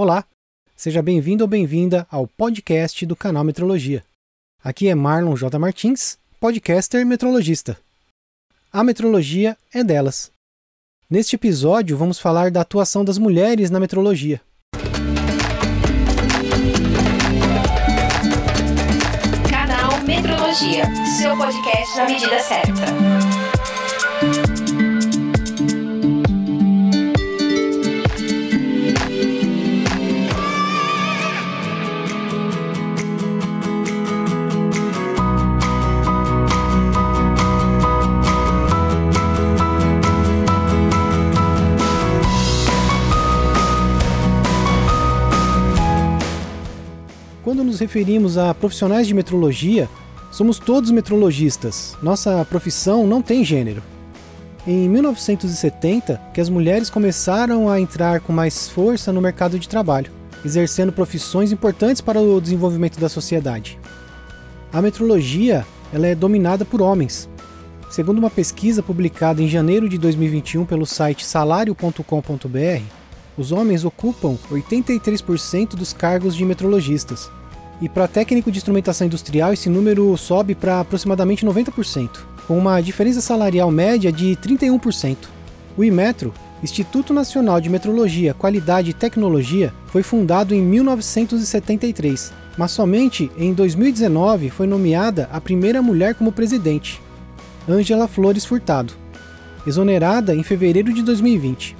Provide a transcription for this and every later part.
Olá, seja bem-vindo ou bem-vinda ao podcast do canal Metrologia. Aqui é Marlon J. Martins, podcaster metrologista. A metrologia é delas. Neste episódio, vamos falar da atuação das mulheres na metrologia. Canal Metrologia, seu podcast na medida certa. Nos referimos a profissionais de metrologia, somos todos metrologistas. Nossa profissão não tem gênero. Em 1970, que as mulheres começaram a entrar com mais força no mercado de trabalho, exercendo profissões importantes para o desenvolvimento da sociedade. A metrologia ela é dominada por homens. Segundo uma pesquisa publicada em janeiro de 2021 pelo site salário.com.br, os homens ocupam 83% dos cargos de metrologistas, e para técnico de instrumentação industrial, esse número sobe para aproximadamente 90%, com uma diferença salarial média de 31%. O Imetro, Instituto Nacional de Metrologia, Qualidade e Tecnologia, foi fundado em 1973, mas somente em 2019 foi nomeada a primeira mulher como presidente, Ângela Flores Furtado, exonerada em fevereiro de 2020.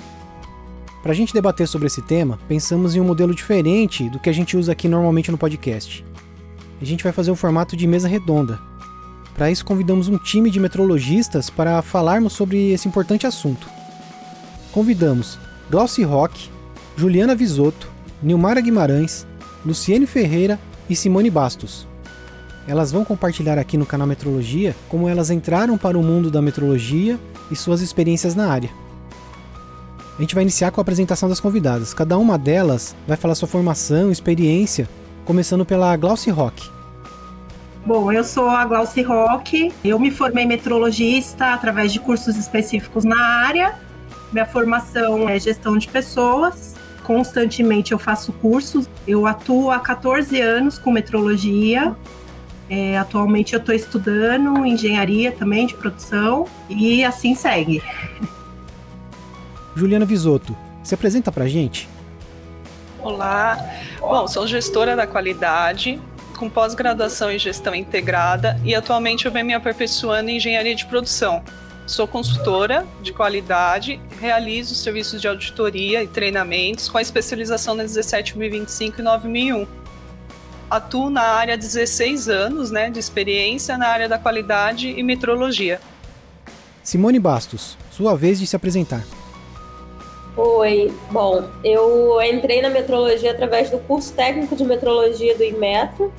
Para a gente debater sobre esse tema, pensamos em um modelo diferente do que a gente usa aqui normalmente no podcast. A gente vai fazer um formato de mesa redonda. Para isso, convidamos um time de metrologistas para falarmos sobre esse importante assunto. Convidamos Glauci Roque, Juliana Visotto, Nilmara Guimarães, Luciene Ferreira e Simone Bastos. Elas vão compartilhar aqui no canal Metrologia como elas entraram para o mundo da metrologia e suas experiências na área. A gente vai iniciar com a apresentação das convidadas. Cada uma delas vai falar sua formação, experiência, começando pela Glauci Rock. Bom, eu sou a Glauci Rock. Eu me formei metrologista através de cursos específicos na área. Minha formação é gestão de pessoas. Constantemente eu faço cursos. Eu atuo há 14 anos com metrologia. É, atualmente eu estou estudando engenharia também de produção e assim segue. Juliana Visotto, se apresenta pra gente. Olá, bom, sou gestora da qualidade, com pós-graduação em gestão integrada e atualmente eu venho me aperfeiçoando em engenharia de produção. Sou consultora de qualidade, realizo serviços de auditoria e treinamentos com a especialização na 17025 e 9001. Atuo na área há 16 anos né, de experiência na área da qualidade e metrologia. Simone Bastos, sua vez de se apresentar. Oi, bom, eu entrei na metrologia através do curso técnico de metrologia do Inmetro.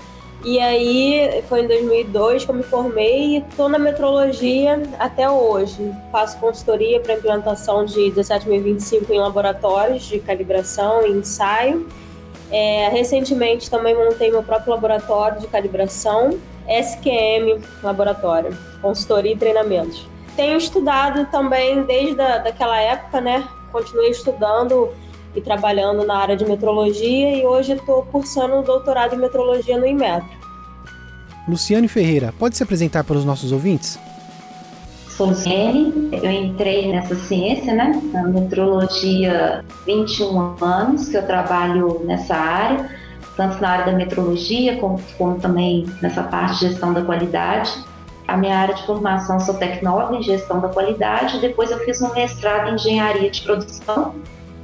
E aí foi em 2002 que eu me formei e estou na metrologia até hoje. Faço consultoria para implantação de 17025 em laboratórios de calibração e ensaio. É, recentemente também montei meu próprio laboratório de calibração, SQM Laboratório, consultoria e treinamentos. Tenho estudado também desde a, daquela época, né, continuei estudando e trabalhando na área de metrologia e hoje estou cursando o doutorado em metrologia no Inmetro. Luciane Ferreira, pode se apresentar para os nossos ouvintes? Sou Luciane, eu entrei nessa ciência, né, na metrologia 21 anos que eu trabalho nessa área, tanto na área da metrologia como, como também nessa parte de gestão da qualidade. A minha área de formação sou tecnóloga em gestão da qualidade, depois eu fiz um mestrado em engenharia de produção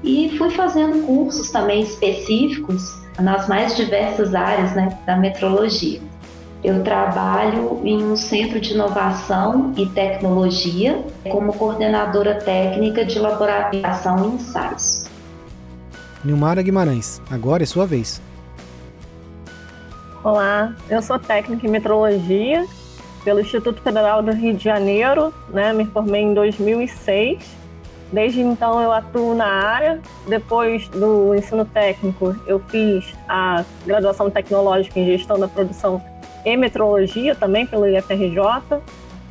e fui fazendo cursos também específicos nas mais diversas áreas né, da metrologia. Eu trabalho em um centro de inovação e tecnologia como coordenadora técnica de laboratoriação e ensaios. Nilmara Guimarães, agora é sua vez. Olá, eu sou técnica em metrologia pelo Instituto Federal do Rio de Janeiro, né? Me formei em 2006. Desde então eu atuo na área. Depois do ensino técnico, eu fiz a graduação tecnológica em gestão da produção e metrologia também pelo IFRJ.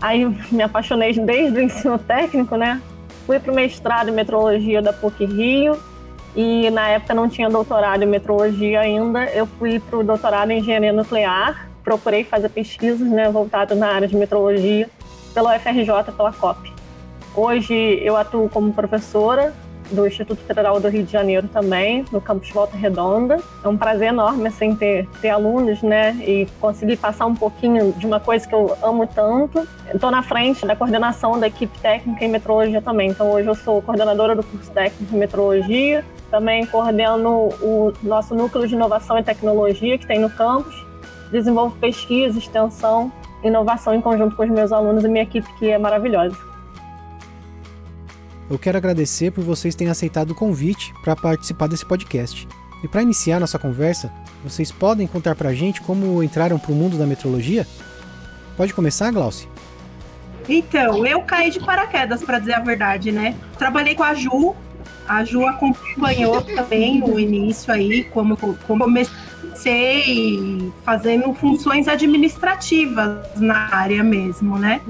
Aí me apaixonei desde o ensino técnico, né? Fui para o mestrado em metrologia da PUC Rio e na época não tinha doutorado em metrologia ainda. Eu fui para o doutorado em engenharia nuclear, procurei fazer pesquisas né, voltadas na área de metrologia pela UFRJ, pela COP. Hoje eu atuo como professora do Instituto Federal do Rio de Janeiro também, no campus Volta Redonda. É um prazer enorme assim ter, ter alunos, né, e conseguir passar um pouquinho de uma coisa que eu amo tanto. Estou na frente da coordenação da equipe técnica em metrologia também. Então hoje eu sou coordenadora do curso técnico em metrologia, também coordeno o nosso núcleo de inovação e tecnologia que tem no campus, desenvolvo pesquisa, extensão, inovação em conjunto com os meus alunos e minha equipe que é maravilhosa. Eu quero agradecer por vocês terem aceitado o convite para participar desse podcast. E para iniciar nossa conversa, vocês podem contar para a gente como entraram para o mundo da metrologia? Pode começar, Glaucia? Então, eu caí de paraquedas, para dizer a verdade, né? Trabalhei com a Ju, a Ju acompanhou também no início aí, como, como comecei fazendo funções administrativas na área mesmo, né?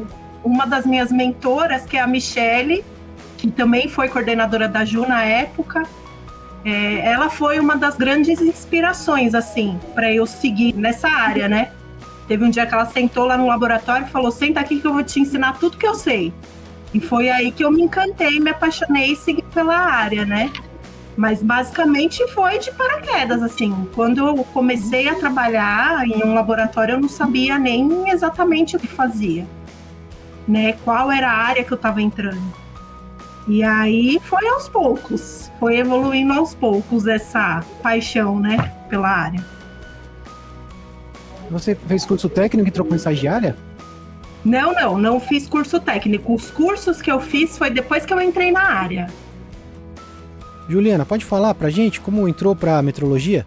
Uma das minhas mentoras, que é a Michele, que também foi coordenadora da Ju na época, é, ela foi uma das grandes inspirações, assim, para eu seguir nessa área, né? Teve um dia que ela sentou lá no laboratório e falou: Senta aqui que eu vou te ensinar tudo que eu sei. E foi aí que eu me encantei, me apaixonei e segui pela área, né? Mas basicamente foi de paraquedas, assim. Quando eu comecei a trabalhar em um laboratório, eu não sabia nem exatamente o que fazia, né? Qual era a área que eu estava entrando. E aí foi aos poucos, foi evoluindo aos poucos essa paixão, né, pela área. Você fez curso técnico e trocou em estagiária? Não, não, não fiz curso técnico. Os cursos que eu fiz foi depois que eu entrei na área. Juliana, pode falar pra gente como entrou pra metrologia?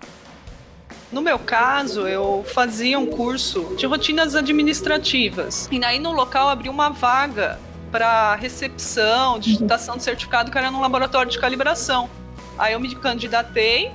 No meu caso, eu fazia um curso de rotinas administrativas. E aí no local abriu uma vaga para recepção, digitação de certificado, que era num laboratório de calibração. Aí eu me candidatei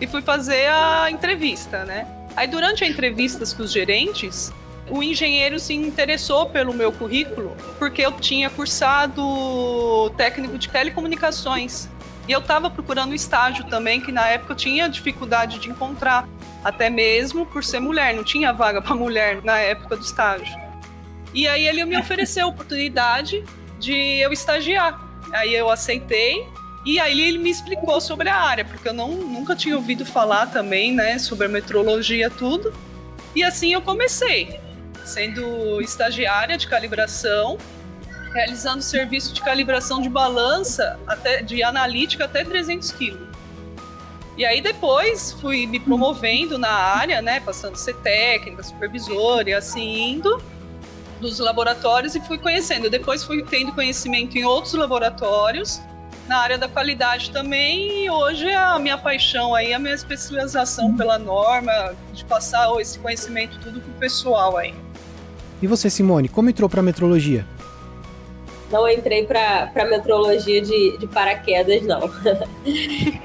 e fui fazer a entrevista, né? Aí durante a entrevista com os gerentes, o engenheiro se interessou pelo meu currículo porque eu tinha cursado técnico de telecomunicações. E eu estava procurando estágio também, que na época eu tinha dificuldade de encontrar, até mesmo por ser mulher, não tinha vaga para mulher na época do estágio. E aí ele me ofereceu a oportunidade de eu estagiar. Aí eu aceitei e aí ele me explicou sobre a área, porque eu não, nunca tinha ouvido falar também, né, sobre a metrologia tudo. E assim eu comecei, sendo estagiária de calibração, realizando serviço de calibração de balança até de analítica até 300 quilos. E aí depois fui me promovendo na área, né, passando a ser técnica, supervisora e assim indo dos laboratórios e fui conhecendo. Depois fui tendo conhecimento em outros laboratórios, na área da qualidade também, e hoje é a minha paixão aí, a minha especialização pela norma, de passar esse conhecimento tudo pro pessoal aí. E você, Simone, como entrou para metrologia? Não entrei para metrologia de, de paraquedas, não.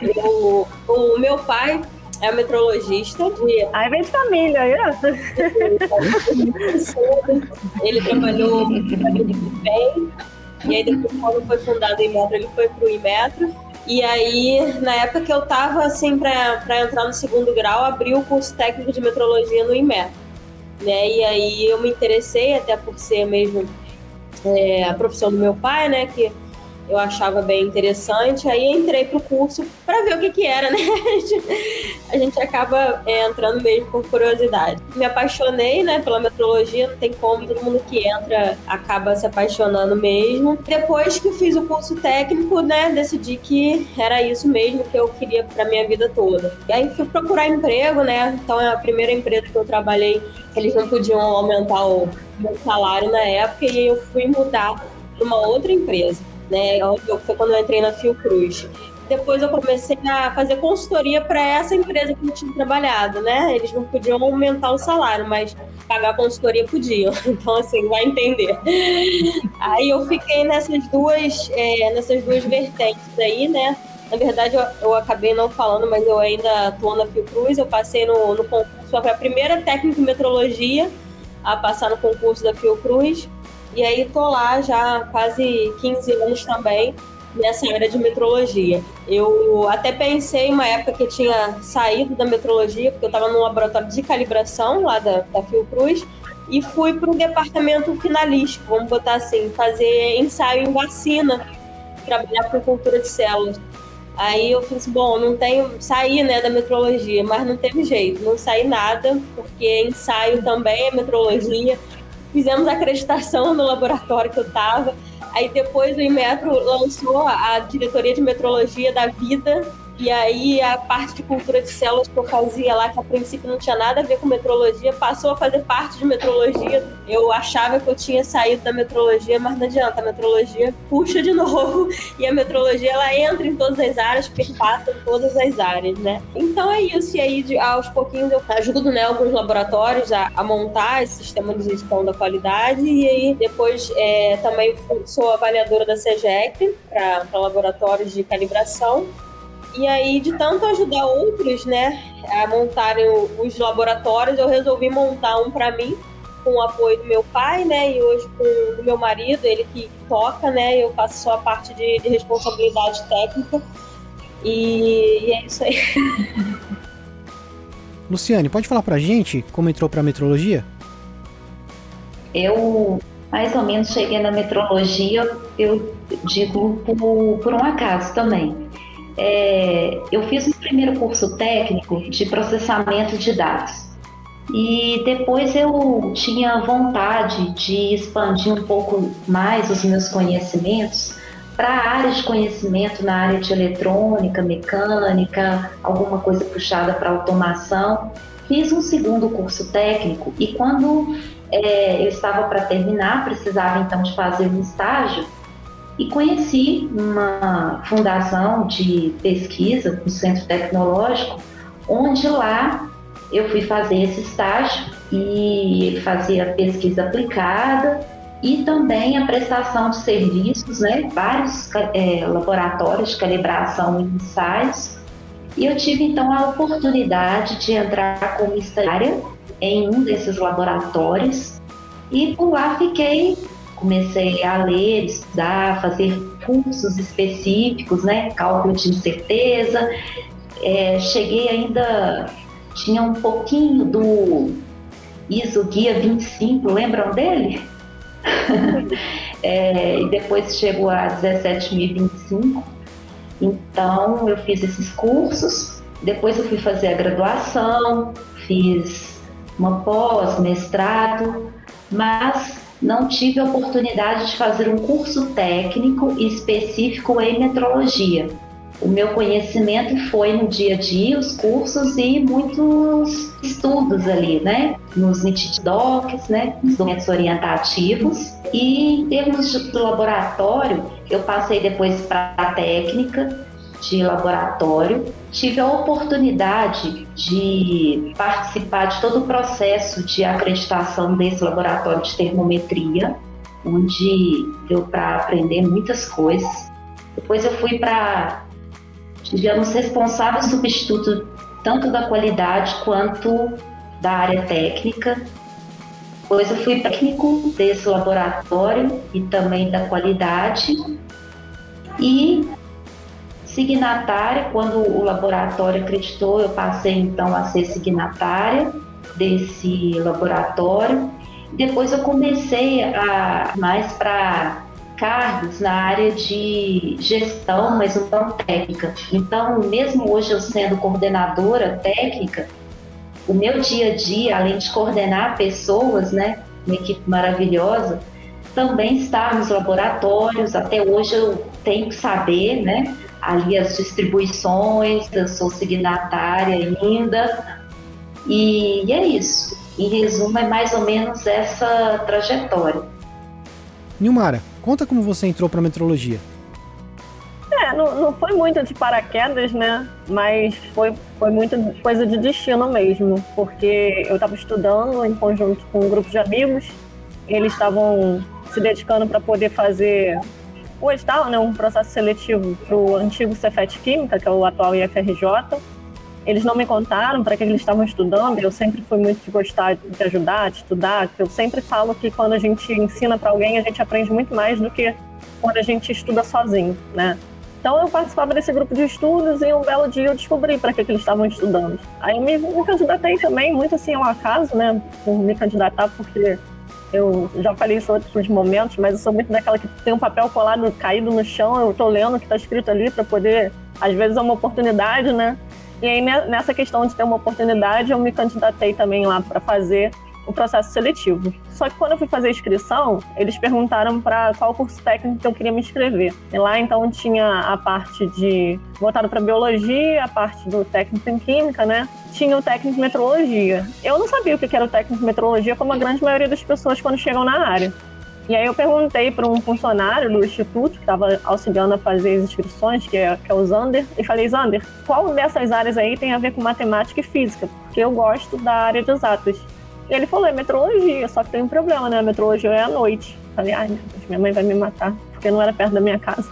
eu, o meu pai é metrologista de. Aí vem de família, aí, Ele trabalhou bem, e aí depois, quando foi fundado o Inmetro, ele foi pro Inmetro. E aí, na época que eu tava, assim, para entrar no segundo grau, abri o curso técnico de metrologia no Inmetro. Né? E aí eu me interessei, até por ser mesmo é, a profissão do meu pai, né? Que eu achava bem interessante. Aí entrei pro curso para ver o que que era, né? A gente acaba é, entrando mesmo por curiosidade. Me apaixonei, né, pela metrologia, não tem como, todo mundo que entra acaba se apaixonando mesmo. Depois que fiz o curso técnico, né, decidi que era isso mesmo que eu queria para minha vida toda. E aí fui procurar emprego, né? Então é a primeira empresa que eu trabalhei, eles não podiam aumentar o meu salário na época e eu fui mudar para uma outra empresa né? Foi quando eu entrei na Fiocruz. Depois eu comecei a fazer consultoria para essa empresa que eu tinha trabalhado, né? Eles não podiam aumentar o salário, mas pagar consultoria podiam. Então, assim, vai entender. Aí eu fiquei nessas duas, é, nessas duas vertentes aí, né? Na verdade, eu, eu, acabei não falando, mas eu ainda estou na Fiocruz. Eu passei no, no concurso, foi a primeira técnica em metrologia a passar no concurso da Fiocruz. E aí tô lá já há quase 15 anos também, nessa área de metrologia. Eu até pensei uma época que tinha saído da metrologia, porque eu estava no laboratório de calibração lá da, da Fiocruz, e fui para o departamento finalístico, vamos botar assim, fazer ensaio em vacina, trabalhar com cultura de células. Aí eu falei assim, bom, não tenho, saí né, da metrologia, mas não teve jeito, não saí nada, porque ensaio também é metrologia. Fizemos acreditação no laboratório que eu estava. Aí depois o Inmetro lançou a diretoria de metrologia da vida e aí a parte de cultura de células que eu fazia lá, que a princípio não tinha nada a ver com metrologia, passou a fazer parte de metrologia. Eu achava que eu tinha saído da metrologia, mas não adianta, a metrologia puxa de novo e a metrologia ela entra em todas as áreas, perpassa em todas as áreas, né? Então é isso, e aí de, aos pouquinhos eu ajudo né, alguns laboratórios a, a montar esse sistema de gestão da qualidade e aí depois é, também sou avaliadora da CEGEC para laboratórios de calibração e aí, de tanto ajudar outros, né, a montarem os laboratórios, eu resolvi montar um para mim, com o apoio do meu pai, né, e hoje com o meu marido, ele que toca, né, eu faço só a parte de, de responsabilidade técnica. E, e é isso aí. Luciane, pode falar pra gente como entrou pra metrologia? Eu mais ou menos cheguei na metrologia, eu digo por, por um acaso também é, eu fiz o primeiro curso técnico de processamento de dados. E depois eu tinha vontade de expandir um pouco mais os meus conhecimentos para a área de conhecimento na área de eletrônica, mecânica, alguma coisa puxada para automação. Fiz um segundo curso técnico e quando é, eu estava para terminar, precisava então de fazer um estágio e conheci uma fundação de pesquisa, um centro tecnológico, onde lá eu fui fazer esse estágio e fazia pesquisa aplicada e também a prestação de serviços, né? vários é, laboratórios de calibração e ensaios. E eu tive então a oportunidade de entrar como estagiária em um desses laboratórios e por lá fiquei comecei a ler, estudar, fazer cursos específicos, né? Cálculo de incerteza. É, cheguei ainda, tinha um pouquinho do ISO Guia 25, lembram dele? é, e depois chegou a 17.025. Então eu fiz esses cursos, depois eu fui fazer a graduação, fiz uma pós, mestrado, mas não tive a oportunidade de fazer um curso técnico específico em metrologia. O meu conhecimento foi no dia a dia, os cursos e muitos estudos ali, né? Nos NITID Docs, né? Nos documentos orientativos. E em termos de laboratório, eu passei depois para a técnica, de laboratório. Tive a oportunidade de participar de todo o processo de acreditação desse laboratório de termometria, onde deu para aprender muitas coisas. Depois eu fui para, digamos, responsável substituto tanto da qualidade quanto da área técnica. Depois eu fui técnico desse laboratório e também da qualidade. E signatária, quando o laboratório acreditou, eu passei então a ser signatária desse laboratório. Depois eu comecei a mais para cargos na área de gestão, mas não técnica. Então, mesmo hoje eu sendo coordenadora técnica, o meu dia a dia, além de coordenar pessoas, né, uma equipe maravilhosa, também está nos laboratórios. Até hoje eu tenho que saber, né, ali as distribuições, eu sou signatária ainda, e, e é isso. Em resumo, é mais ou menos essa trajetória. Nilmara, conta como você entrou para metrologia. É, não, não foi muito de paraquedas, né? Mas foi, foi muita coisa de destino mesmo, porque eu estava estudando em conjunto com um grupo de amigos, eles estavam se dedicando para poder fazer o edital, né, um processo seletivo para o antigo Cefet Química, que é o atual IFRJ. Eles não me contaram para que eles estavam estudando. Eu sempre fui muito de gostar de ajudar, de estudar. Eu sempre falo que quando a gente ensina para alguém, a gente aprende muito mais do que quando a gente estuda sozinho, né? Então eu participava desse grupo de estudos e um belo dia eu descobri para que, que eles estavam estudando. Aí me, me candidatei também, muito assim ao acaso, né? Por me candidatar, porque eu já falei isso em outros momentos, mas eu sou muito daquela que tem um papel colado, caído no chão, eu tô lendo o que está escrito ali para poder, às vezes é uma oportunidade, né? E aí nessa questão de ter uma oportunidade, eu me candidatei também lá para fazer o processo seletivo. Só que quando eu fui fazer a inscrição, eles perguntaram para qual curso técnico que eu queria me inscrever. E lá então tinha a parte de voltado para biologia, a parte do técnico em química, né? Tinha o técnico em metrologia. Eu não sabia o que era o técnico em metrologia, como a grande maioria das pessoas quando chegam na área. E aí eu perguntei para um funcionário do instituto que estava auxiliando a fazer as inscrições, que é, que é o Zander, e falei, Zander, qual dessas áreas aí tem a ver com matemática e física? Porque eu gosto da área de exatas. E ele falou, é metrologia, só que tem um problema, né? A metrologia é à noite. Falei, ai minha mãe vai me matar, porque não era perto da minha casa.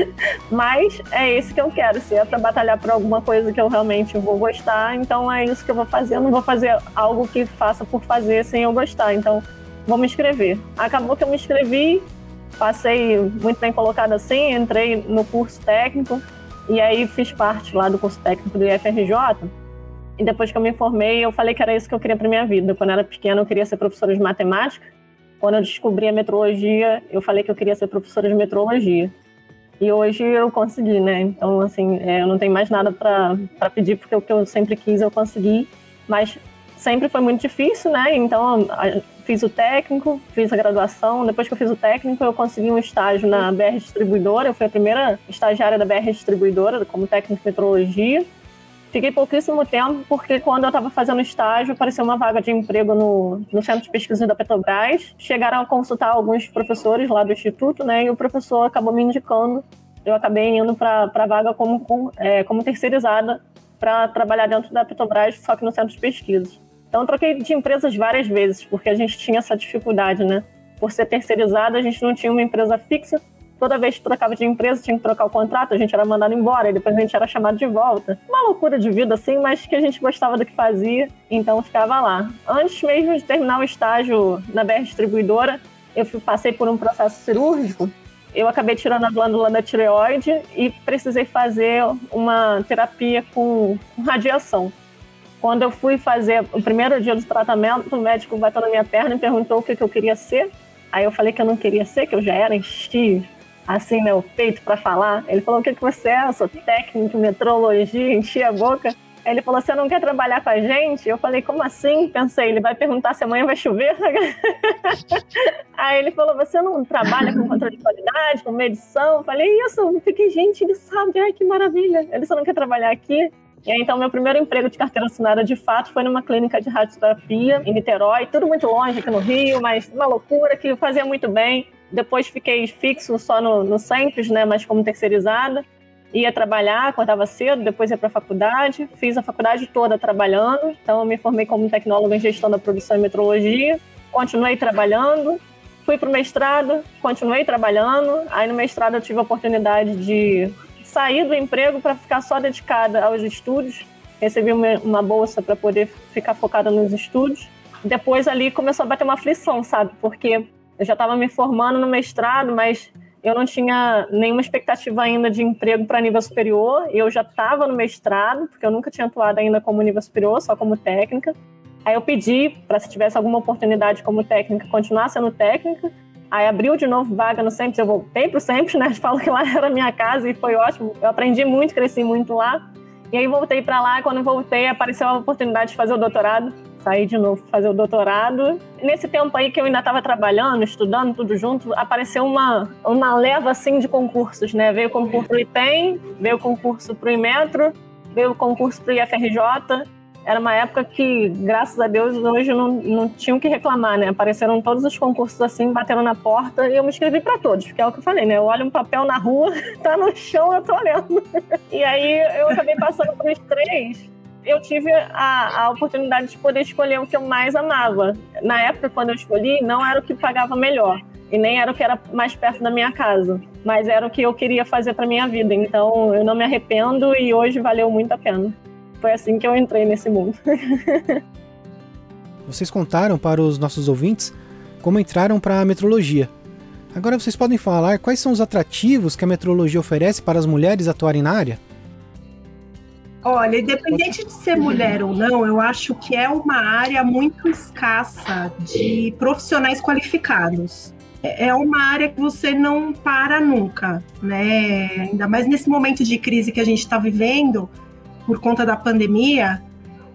Mas é esse que eu quero, se é para batalhar por alguma coisa que eu realmente vou gostar, então é isso que eu vou fazer. Eu não vou fazer algo que faça por fazer sem eu gostar. Então, vou me inscrever. Acabou que eu me inscrevi, passei muito bem colocado assim, entrei no curso técnico e aí fiz parte lá do curso técnico do IFRJ. E depois que eu me formei, eu falei que era isso que eu queria para minha vida. Quando eu era pequena, eu queria ser professora de matemática. Quando eu descobri a metrologia, eu falei que eu queria ser professora de metrologia. E hoje eu consegui, né? Então, assim, é, eu não tenho mais nada para pedir, porque o que eu sempre quis eu consegui. Mas sempre foi muito difícil, né? Então, fiz o técnico, fiz a graduação. Depois que eu fiz o técnico, eu consegui um estágio na BR Distribuidora. Eu fui a primeira estagiária da BR Distribuidora, como técnico de metrologia. Fiquei pouquíssimo tempo, porque quando eu estava fazendo estágio, apareceu uma vaga de emprego no, no Centro de Pesquisa da Petrobras. Chegaram a consultar alguns professores lá do Instituto, né? E o professor acabou me indicando. Eu acabei indo para a vaga como, é, como terceirizada para trabalhar dentro da Petrobras, só que no Centro de Pesquisa. Então, troquei de empresas várias vezes, porque a gente tinha essa dificuldade, né? Por ser terceirizada, a gente não tinha uma empresa fixa toda vez que trocava de empresa, tinha que trocar o contrato, a gente era mandado embora, e depois a gente era chamado de volta. Uma loucura de vida, assim, mas que a gente gostava do que fazia, então ficava lá. Antes mesmo de terminar o estágio na BR Distribuidora, eu passei por um processo cirúrgico. Eu acabei tirando a glândula da tireoide e precisei fazer uma terapia com, com radiação. Quando eu fui fazer o primeiro dia do tratamento, o médico bateu na minha perna e perguntou o que, que eu queria ser. Aí eu falei que eu não queria ser, que eu já era, enchi assim, meu peito para falar. Ele falou: O que, que você é? Eu sou técnico metrologia, enchi a boca. Ele falou: Você não quer trabalhar com a gente? Eu falei: Como assim? Pensei: Ele vai perguntar se amanhã vai chover. Aí ele falou: Você não trabalha com controle de qualidade, com medição? Eu falei: Isso. Eu fiquei: Gente, ele sabe. Ai, que maravilha. Ele só não quer trabalhar aqui. E aí, então, meu primeiro emprego de carteira assinada, de fato, foi numa clínica de radioterapia em Niterói, tudo muito longe aqui no Rio, mas uma loucura que fazia muito bem. Depois fiquei fixo só no, no né, mas como terceirizada. Ia trabalhar, acordava cedo, depois ia para a faculdade. Fiz a faculdade toda trabalhando. Então, eu me formei como tecnóloga em gestão da produção e metrologia. Continuei trabalhando. Fui para o mestrado, continuei trabalhando. Aí, no mestrado, eu tive a oportunidade de sair do emprego para ficar só dedicada aos estudos. Recebi uma, uma bolsa para poder ficar focada nos estudos. Depois, ali, começou a bater uma aflição, sabe? Porque eu já estava me formando no mestrado, mas eu não tinha nenhuma expectativa ainda de emprego para nível superior. Eu já estava no mestrado, porque eu nunca tinha atuado ainda como nível superior, só como técnica. Aí eu pedi para se tivesse alguma oportunidade como técnica, continuar sendo técnica. Aí abriu de novo vaga no Sempre, eu voltei para o Sempre, né? Falo que lá era minha casa e foi ótimo. Eu aprendi muito, cresci muito lá. E aí voltei para lá, quando voltei apareceu a oportunidade de fazer o doutorado saí de novo fazer o doutorado. Nesse tempo aí que eu ainda estava trabalhando, estudando tudo junto, apareceu uma, uma leva assim de concursos, né? Veio o concurso pro IPEM, veio o concurso pro Imetro, veio o concurso pro IFRJ. Era uma época que, graças a Deus, hoje não, não tinham que reclamar, né? Apareceram todos os concursos assim, batendo na porta, e eu me inscrevi para todos, porque é o que eu falei, né? Eu olho um papel na rua, tá no chão, eu tô olhando. E aí eu acabei passando por os três eu tive a, a oportunidade de poder escolher o que eu mais amava. Na época, quando eu escolhi, não era o que pagava melhor e nem era o que era mais perto da minha casa, mas era o que eu queria fazer para minha vida. Então, eu não me arrependo e hoje valeu muito a pena. Foi assim que eu entrei nesse mundo. Vocês contaram para os nossos ouvintes como entraram para a metrologia. Agora vocês podem falar quais são os atrativos que a metrologia oferece para as mulheres atuarem na área? Olha, independente de ser mulher ou não, eu acho que é uma área muito escassa de profissionais qualificados. É, é uma área que você não para nunca, né? Ainda mais nesse momento de crise que a gente está vivendo por conta da pandemia,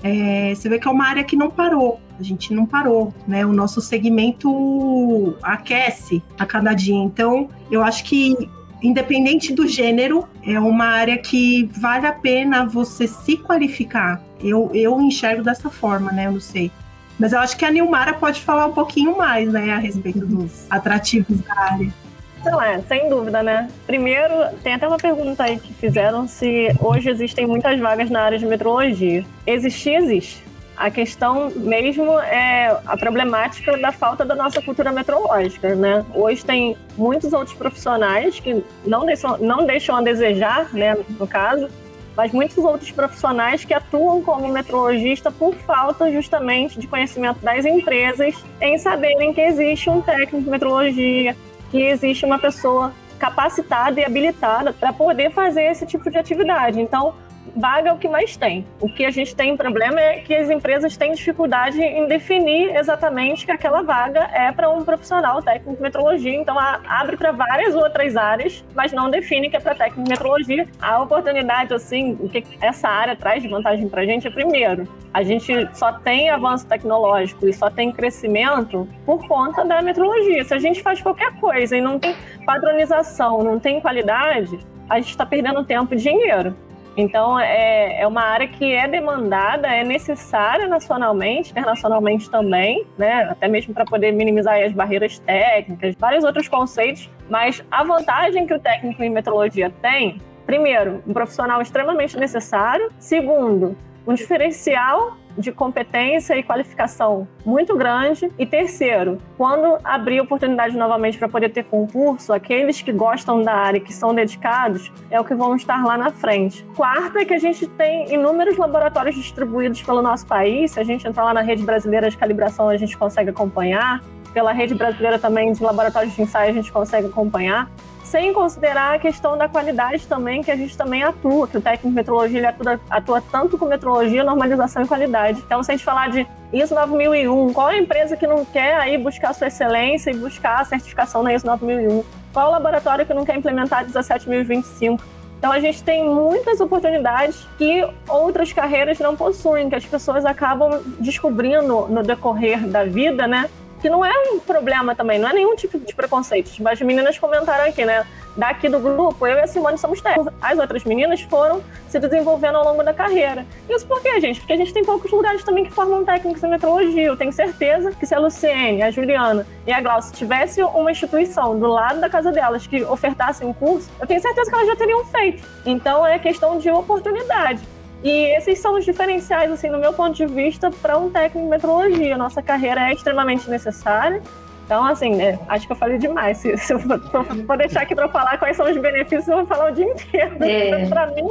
é, você vê que é uma área que não parou. A gente não parou, né? O nosso segmento aquece a cada dia. Então, eu acho que independente do gênero, é uma área que vale a pena você se qualificar. Eu, eu enxergo dessa forma, né? Eu não sei. Mas eu acho que a Nilmara pode falar um pouquinho mais, né, a respeito dos atrativos da área. Então, é, sem dúvida, né? Primeiro, tem até uma pergunta aí que fizeram se hoje existem muitas vagas na área de metrologia. Existir, existe. A questão mesmo é a problemática da falta da nossa cultura metrológica, né? Hoje tem muitos outros profissionais que não deixam, não deixam a desejar, né, no caso, mas muitos outros profissionais que atuam como metrologista por falta justamente de conhecimento das empresas em saberem que existe um técnico de metrologia, que existe uma pessoa capacitada e habilitada para poder fazer esse tipo de atividade. Então, vaga é o que mais tem. O que a gente tem problema é que as empresas têm dificuldade em definir exatamente que aquela vaga é para um profissional técnico de metrologia. Então, abre para várias outras áreas, mas não define que é para técnico de metrologia. A oportunidade, assim, o que essa área traz de vantagem para a gente é, primeiro, a gente só tem avanço tecnológico e só tem crescimento por conta da metrologia. Se a gente faz qualquer coisa e não tem padronização, não tem qualidade, a gente está perdendo tempo e dinheiro. Então, é, é uma área que é demandada, é necessária nacionalmente, internacionalmente também, né? até mesmo para poder minimizar as barreiras técnicas, vários outros conceitos. Mas a vantagem que o técnico em metrologia tem, primeiro, um profissional extremamente necessário. Segundo, um diferencial de competência e qualificação muito grande. E terceiro, quando abrir oportunidade novamente para poder ter concurso, aqueles que gostam da área, que são dedicados, é o que vão estar lá na frente. Quarto é que a gente tem inúmeros laboratórios distribuídos pelo nosso país. Se a gente entrar lá na rede brasileira de calibração, a gente consegue acompanhar. Pela rede brasileira também de laboratórios de ensaio, a gente consegue acompanhar sem considerar a questão da qualidade também, que a gente também atua, que o técnico de metrologia atua, atua tanto com metrologia, normalização e qualidade. Então, se a gente falar de ISO 9001, qual é a empresa que não quer aí buscar sua excelência e buscar a certificação na ISO 9001? Qual é o laboratório que não quer implementar 17025? Então a gente tem muitas oportunidades que outras carreiras não possuem, que as pessoas acabam descobrindo no decorrer da vida, né? Que não é um problema também, não é nenhum tipo de preconceito. Tipo, as meninas comentaram aqui, né? Daqui do grupo, eu e a Simone somos técnicos. As outras meninas foram se desenvolvendo ao longo da carreira. Isso por quê, gente? Porque a gente tem poucos lugares também que formam técnicos em metrologia. Eu tenho certeza que se a Luciene, a Juliana e a Glaucia tivesse uma instituição do lado da casa delas que ofertasse um curso, eu tenho certeza que elas já teriam feito. Então é questão de oportunidade. E esses são os diferenciais, assim, no meu ponto de vista, para um técnico em metrologia. Nossa carreira é extremamente necessária. Então, assim, né, acho que eu falei demais. Se, se eu for deixar aqui para falar quais são os benefícios, eu vou falar o dia inteiro. É. para mim,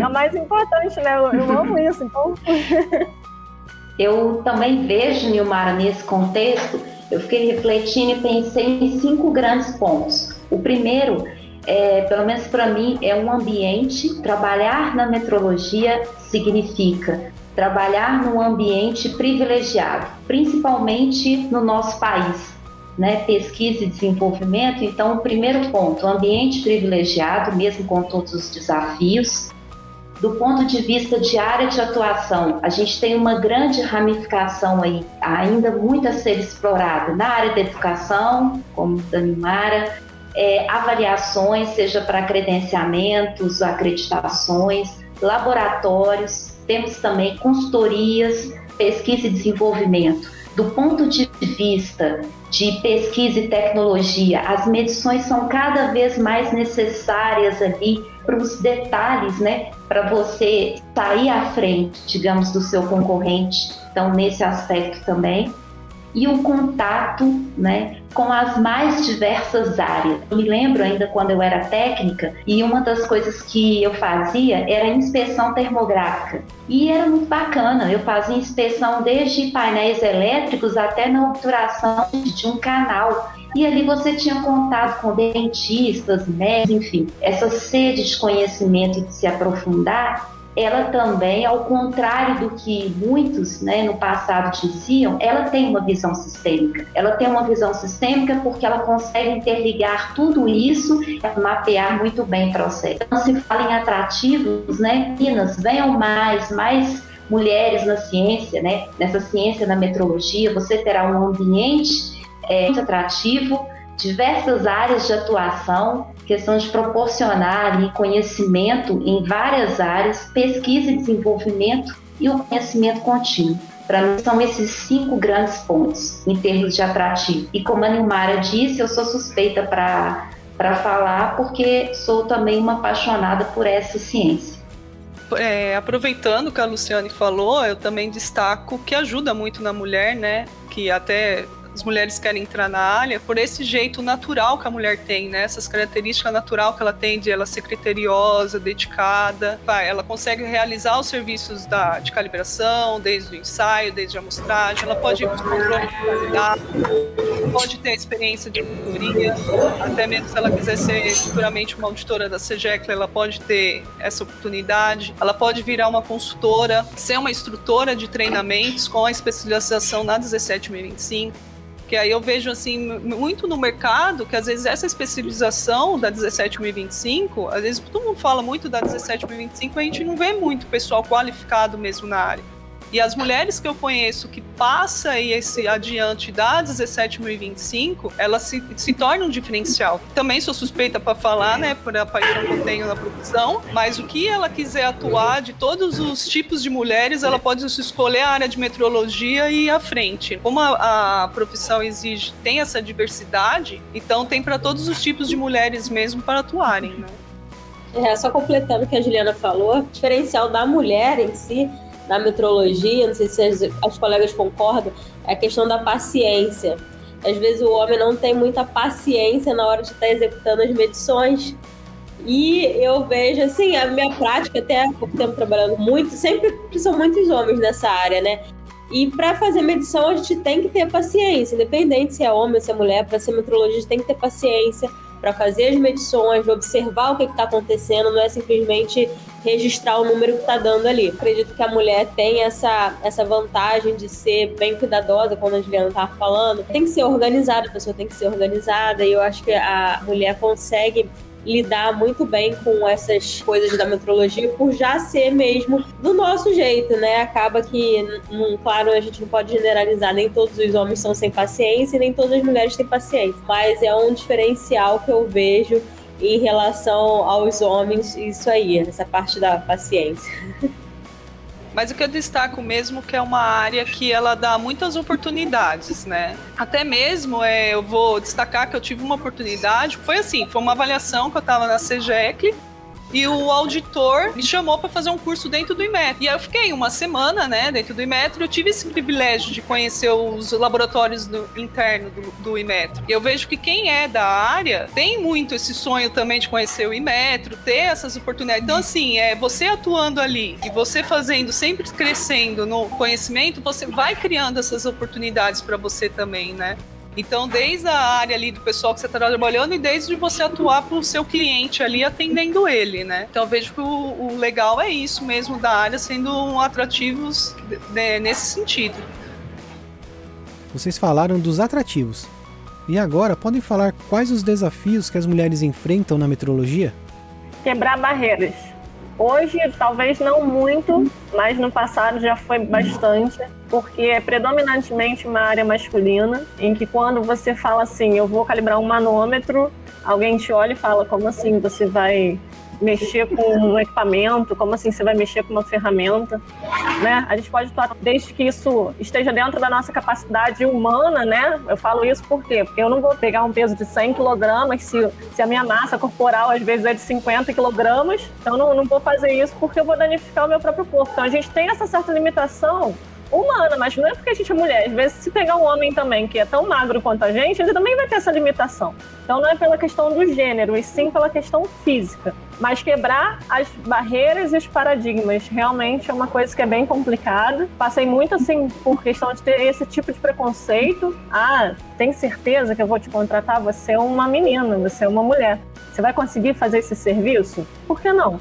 é o mais importante, né? Eu, eu amo isso. Então. eu também vejo, Nilmara, nesse contexto, eu fiquei refletindo e pensei em cinco grandes pontos. O primeiro é, pelo menos para mim, é um ambiente. Trabalhar na metrologia significa trabalhar num ambiente privilegiado, principalmente no nosso país. Né, pesquisa e desenvolvimento. Então, o primeiro ponto, ambiente privilegiado, mesmo com todos os desafios. Do ponto de vista de área de atuação, a gente tem uma grande ramificação aí, ainda muito a ser explorada na área da educação, como da Nimara, é, avaliações, seja para credenciamentos, acreditações, laboratórios, temos também consultorias, pesquisa e desenvolvimento. Do ponto de vista de pesquisa e tecnologia, as medições são cada vez mais necessárias ali para os detalhes, né? Para você sair à frente, digamos, do seu concorrente. Então, nesse aspecto também e o contato né, com as mais diversas áreas. Eu me lembro ainda quando eu era técnica e uma das coisas que eu fazia era inspeção termográfica. E era muito bacana, eu fazia inspeção desde painéis elétricos até na obturação de um canal E ali você tinha contato com dentistas, médicos, enfim. Essa sede de conhecimento e de se aprofundar ela também, ao contrário do que muitos né, no passado diziam, ela tem uma visão sistêmica. Ela tem uma visão sistêmica porque ela consegue interligar tudo isso e mapear muito bem o processo. Então, se fala em atrativos, né, meninas, venham mais, mais mulheres na ciência, né, nessa ciência na metrologia, você terá um ambiente é, muito atrativo, diversas áreas de atuação, questão de proporcionar conhecimento em várias áreas, pesquisa e desenvolvimento e o conhecimento contínuo. Para mim, são esses cinco grandes pontos em termos de atrativo. E como a Nilmara disse, eu sou suspeita para falar, porque sou também uma apaixonada por essa ciência. É, aproveitando o que a Luciane falou, eu também destaco que ajuda muito na mulher, né? Que até as mulheres querem entrar na área por esse jeito natural que a mulher tem, né? Essas características natural que ela tem de ela ser criteriosa, dedicada. Vai, ela consegue realizar os serviços da, de calibração, desde o ensaio, desde a amostragem. Ela pode ir para qualidade, pode ter experiência de auditoria, até mesmo se ela quiser ser futuramente uma auditora da CEGECLA, ela pode ter essa oportunidade. Ela pode virar uma consultora, ser uma instrutora de treinamentos com a especialização na 17025 que aí eu vejo assim muito no mercado que às vezes essa especialização da 17025, às vezes todo mundo fala muito da 17025, a gente não vê muito pessoal qualificado mesmo na área. E as mulheres que eu conheço que passa esse adiante da 17.025, elas se, se tornam um diferencial. Também sou suspeita para falar, né, por a paixão que eu tenho na profissão, mas o que ela quiser atuar de todos os tipos de mulheres, ela pode escolher a área de metrologia e à frente. Como a, a profissão exige, tem essa diversidade, então tem para todos os tipos de mulheres mesmo para atuarem, né? É, só completando o que a Juliana falou, o diferencial da mulher em si da metrologia, não sei se as, as colegas concordam, é a questão da paciência. Às vezes o homem não tem muita paciência na hora de estar executando as medições. E eu vejo, assim, a minha prática, até há pouco tempo trabalhando muito, sempre são muitos homens nessa área, né? E para fazer medição, a gente tem que ter paciência, independente se é homem ou se é mulher, para ser metrologista tem que ter paciência para fazer as medições, observar o que está acontecendo, não é simplesmente registrar o número que está dando ali. Acredito que a mulher tem essa, essa vantagem de ser bem cuidadosa, como a Juliana estava falando. Tem que ser organizada, a pessoa tem que ser organizada, e eu acho que a mulher consegue lidar muito bem com essas coisas da metrologia por já ser mesmo do nosso jeito, né? Acaba que, claro, a gente não pode generalizar, nem todos os homens são sem paciência, nem todas as mulheres têm paciência, mas é um diferencial que eu vejo em relação aos homens, isso aí, essa parte da paciência. Mas o que eu destaco mesmo que é uma área que ela dá muitas oportunidades, né? Até mesmo é, eu vou destacar que eu tive uma oportunidade, foi assim, foi uma avaliação que eu estava na CGEC e o auditor me chamou para fazer um curso dentro do Imetro. E aí eu fiquei uma semana, né, dentro do Imetro, e eu tive esse privilégio de conhecer os laboratórios do, internos do, do Imetro. E eu vejo que quem é da área tem muito esse sonho também de conhecer o Imetro, ter essas oportunidades. Então, assim, é você atuando ali e você fazendo, sempre crescendo no conhecimento, você vai criando essas oportunidades para você também, né? Então, desde a área ali do pessoal que você está trabalhando e desde você atuar para o seu cliente ali, atendendo ele, né? Então, eu vejo que o, o legal é isso mesmo da área sendo atrativos né, nesse sentido. Vocês falaram dos atrativos. E agora, podem falar quais os desafios que as mulheres enfrentam na metrologia? Quebrar barreiras Hoje, talvez não muito, mas no passado já foi bastante, porque é predominantemente uma área masculina, em que quando você fala assim, eu vou calibrar um manômetro, alguém te olha e fala, como assim você vai mexer com um equipamento, como assim você vai mexer com uma ferramenta, né? A gente pode atuar desde que isso esteja dentro da nossa capacidade humana, né? Eu falo isso por quê? Porque eu não vou pegar um peso de 100 kg se, se a minha massa corporal às vezes é de 50 kg, então eu não, não vou fazer isso porque eu vou danificar o meu próprio corpo. Então a gente tem essa certa limitação humana, mas não é porque a gente é mulher. Às vezes, se pegar um homem também que é tão magro quanto a gente, ele também vai ter essa limitação. Então, não é pela questão do gênero, e sim pela questão física. Mas quebrar as barreiras e os paradigmas realmente é uma coisa que é bem complicada. Passei muito assim por questão de ter esse tipo de preconceito. Ah, tem certeza que eu vou te contratar? Você é uma menina, você é uma mulher. Você vai conseguir fazer esse serviço? Por que não?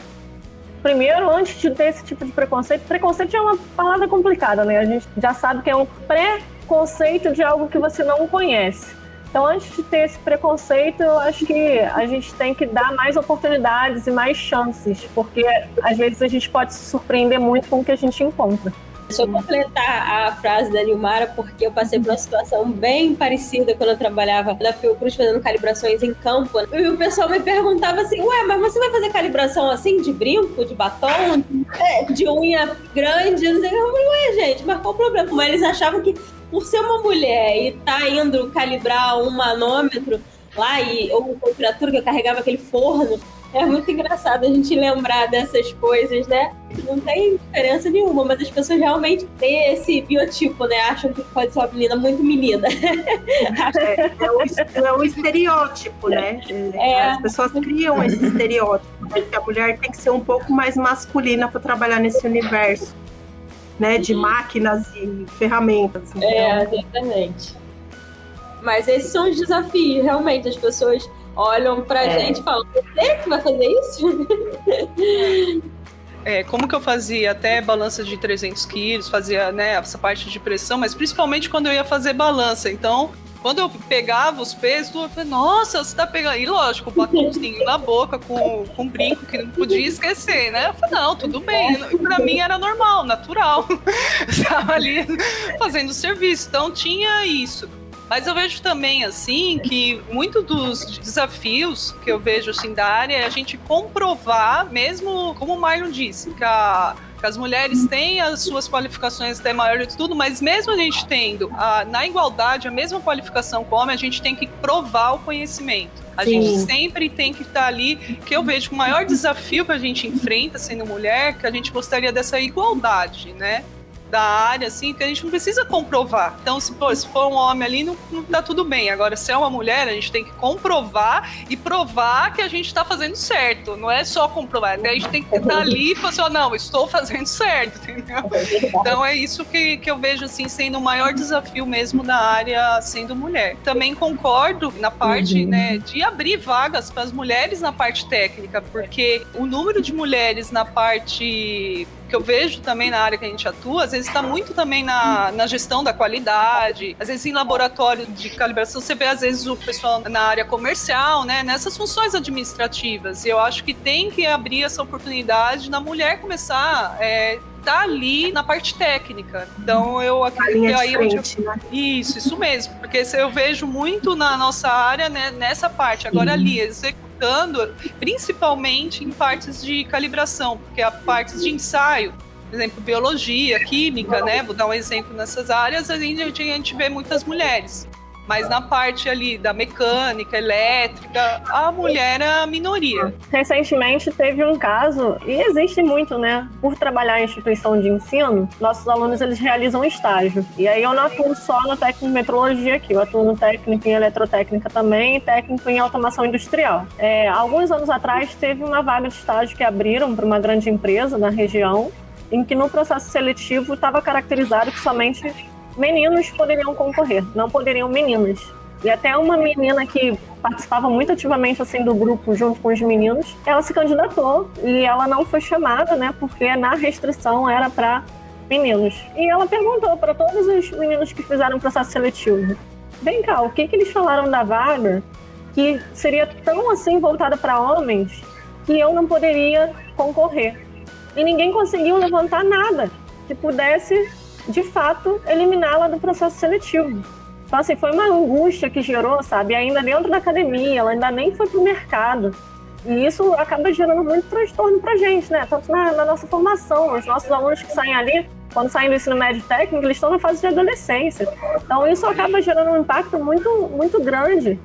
Primeiro, antes de ter esse tipo de preconceito, preconceito é uma palavra complicada, né? A gente já sabe que é um preconceito de algo que você não conhece. Então, antes de ter esse preconceito, eu acho que a gente tem que dar mais oportunidades e mais chances, porque às vezes a gente pode se surpreender muito com o que a gente encontra. Eu completar a frase da Nilmara, porque eu passei por uma situação bem parecida quando eu trabalhava na Fiocruz fazendo calibrações em campo. E o pessoal me perguntava assim: Ué, mas você vai fazer calibração assim, de brinco, de batom, de unha grande? Eu falei, Ué, gente, mas qual o problema? Mas eles achavam que por ser uma mulher e tá indo calibrar um manômetro lá e ou temperatura que eu carregava aquele forno, é muito engraçado a gente lembrar dessas coisas, né? Não tem diferença nenhuma, mas as pessoas realmente têm esse biotipo, né? Acham que pode ser uma menina muito menina. É, é, o, é estereótipo, né? É. As pessoas criam esse estereótipo de que a mulher tem que ser um pouco mais masculina para trabalhar nesse universo né, de máquinas e ferramentas. Então. É, exatamente. Mas esses são os desafios, realmente. As pessoas olham pra é. gente e falam: Você que vai fazer isso? É, como que eu fazia até balança de 300 quilos, fazia né, essa parte de pressão, mas principalmente quando eu ia fazer balança. Então, quando eu pegava os pesos, eu falei, nossa, você tá pegando. E lógico, o batomzinho na boca com, com brinco que não podia esquecer, né? Eu falei, não, tudo bem. E pra mim era normal, natural. Estava ali fazendo serviço. Então tinha isso. Mas eu vejo também, assim, que muito dos desafios que eu vejo, assim, da área é a gente comprovar, mesmo, como o Marlon disse, que a as mulheres têm as suas qualificações até maior de tudo, mas mesmo a gente tendo a, na igualdade a mesma qualificação como homem, a gente tem que provar o conhecimento. A Sim. gente sempre tem que estar ali, que eu vejo que o maior desafio que a gente enfrenta sendo mulher, que a gente gostaria dessa igualdade, né? Da área, assim, que a gente não precisa comprovar. Então, se, pô, se for um homem ali, não, não tá tudo bem. Agora, se é uma mulher, a gente tem que comprovar e provar que a gente está fazendo certo. Não é só comprovar. Até a gente tem que estar ali e falar assim, oh, não, estou fazendo certo, entendeu? Então é isso que, que eu vejo assim sendo o maior desafio mesmo da área sendo mulher. Também concordo na parte, uhum. né, de abrir vagas para as mulheres na parte técnica, porque o número de mulheres na parte que eu vejo também na área que a gente atua, às vezes está muito também na, na gestão da qualidade, às vezes em laboratório de calibração, você vê às vezes o pessoal na área comercial, né, nessas funções administrativas. E eu acho que tem que abrir essa oportunidade da mulher começar é, tá ali na parte técnica. Então eu acredito que aí frente, eu... né? isso, isso mesmo, porque eu vejo muito na nossa área né, nessa parte. Agora ali executando, principalmente em partes de calibração, porque a partes de ensaio por exemplo, biologia, química, né? Vou dar um exemplo nessas áreas, a gente, a gente vê muitas mulheres. Mas na parte ali da mecânica, elétrica, a mulher é a minoria. Recentemente teve um caso, e existe muito, né? Por trabalhar em instituição de ensino, nossos alunos eles realizam estágio. E aí eu não atuo só no técnico em metrologia aqui, eu atuo no técnico em eletrotécnica também técnico em automação industrial. É, alguns anos atrás teve uma vaga de estágio que abriram para uma grande empresa na região, em que no processo seletivo estava caracterizado que somente meninos poderiam concorrer, não poderiam meninas. E até uma menina que participava muito ativamente assim do grupo junto com os meninos, ela se candidatou e ela não foi chamada, né? Porque na restrição era para meninos. E ela perguntou para todos os meninos que fizeram o processo seletivo: "Vem cá, o que que eles falaram da vaga que seria tão assim voltada para homens que eu não poderia concorrer?" E ninguém conseguiu levantar nada que pudesse de fato, eliminá-la do processo seletivo. Então, assim, foi uma angústia que gerou, sabe? Ainda dentro da academia, ela ainda nem foi para o mercado. E isso acaba gerando muito transtorno para a gente, né? Tanto na, na, nossa formação, os nossos alunos que saem ali, quando saem do ensino médio técnico, eles estão na fase de adolescência. Então, isso acaba gerando um impacto muito, muito grande.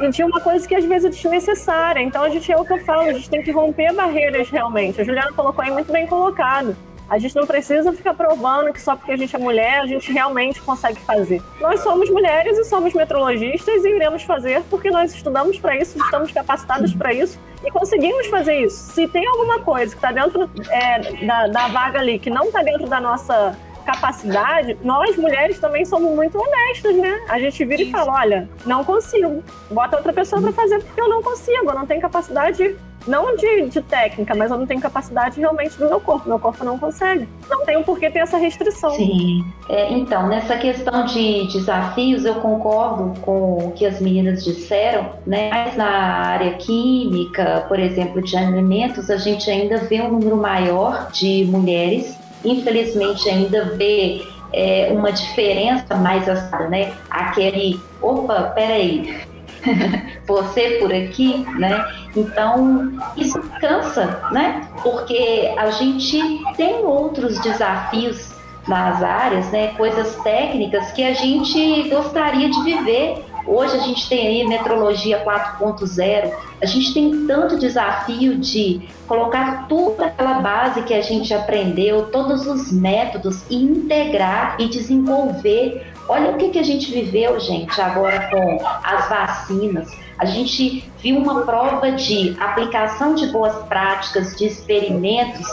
E de uma coisa que às vezes é desnecessária. Então, a gente é o que eu falo, a gente tem que romper barreiras realmente. A Juliana colocou aí muito bem colocado A gente não precisa ficar provando que só porque a gente é mulher a gente realmente consegue fazer. Nós somos mulheres e somos metrologistas e iremos fazer porque nós estudamos para isso, estamos capacitados para isso e conseguimos fazer isso. Se tem alguma coisa que está dentro é, da, da vaga ali que não está dentro da nossa capacidade, nós mulheres também somos muito honestas, né? A gente vira Isso. e fala: olha, não consigo. Bota outra pessoa para fazer porque eu não consigo, eu não tenho capacidade não de, de, técnica, mas eu não tenho capacidade realmente do meu corpo. Meu corpo não consegue. Não tenho por que ter essa restrição. Sim. É, então, nessa questão de desafios, eu concordo com o que as meninas disseram, né? Mas na área química, por exemplo, de alimentos, a gente ainda vê um número maior de mulheres infelizmente ainda vê é, uma diferença mais assada, né? Aquele, opa, peraí, você por aqui, né? Então, isso cansa, né? Porque a gente tem outros desafios nas áreas, né? Coisas técnicas que a gente gostaria de viver Hoje a gente tem aí metrologia 4.0, a gente tem tanto desafio de colocar toda aquela base que a gente aprendeu, todos os métodos e integrar e desenvolver. Olha o que, que a gente viveu, gente, agora com as vacinas. A gente viu uma prova de aplicação de boas práticas, de experimentos,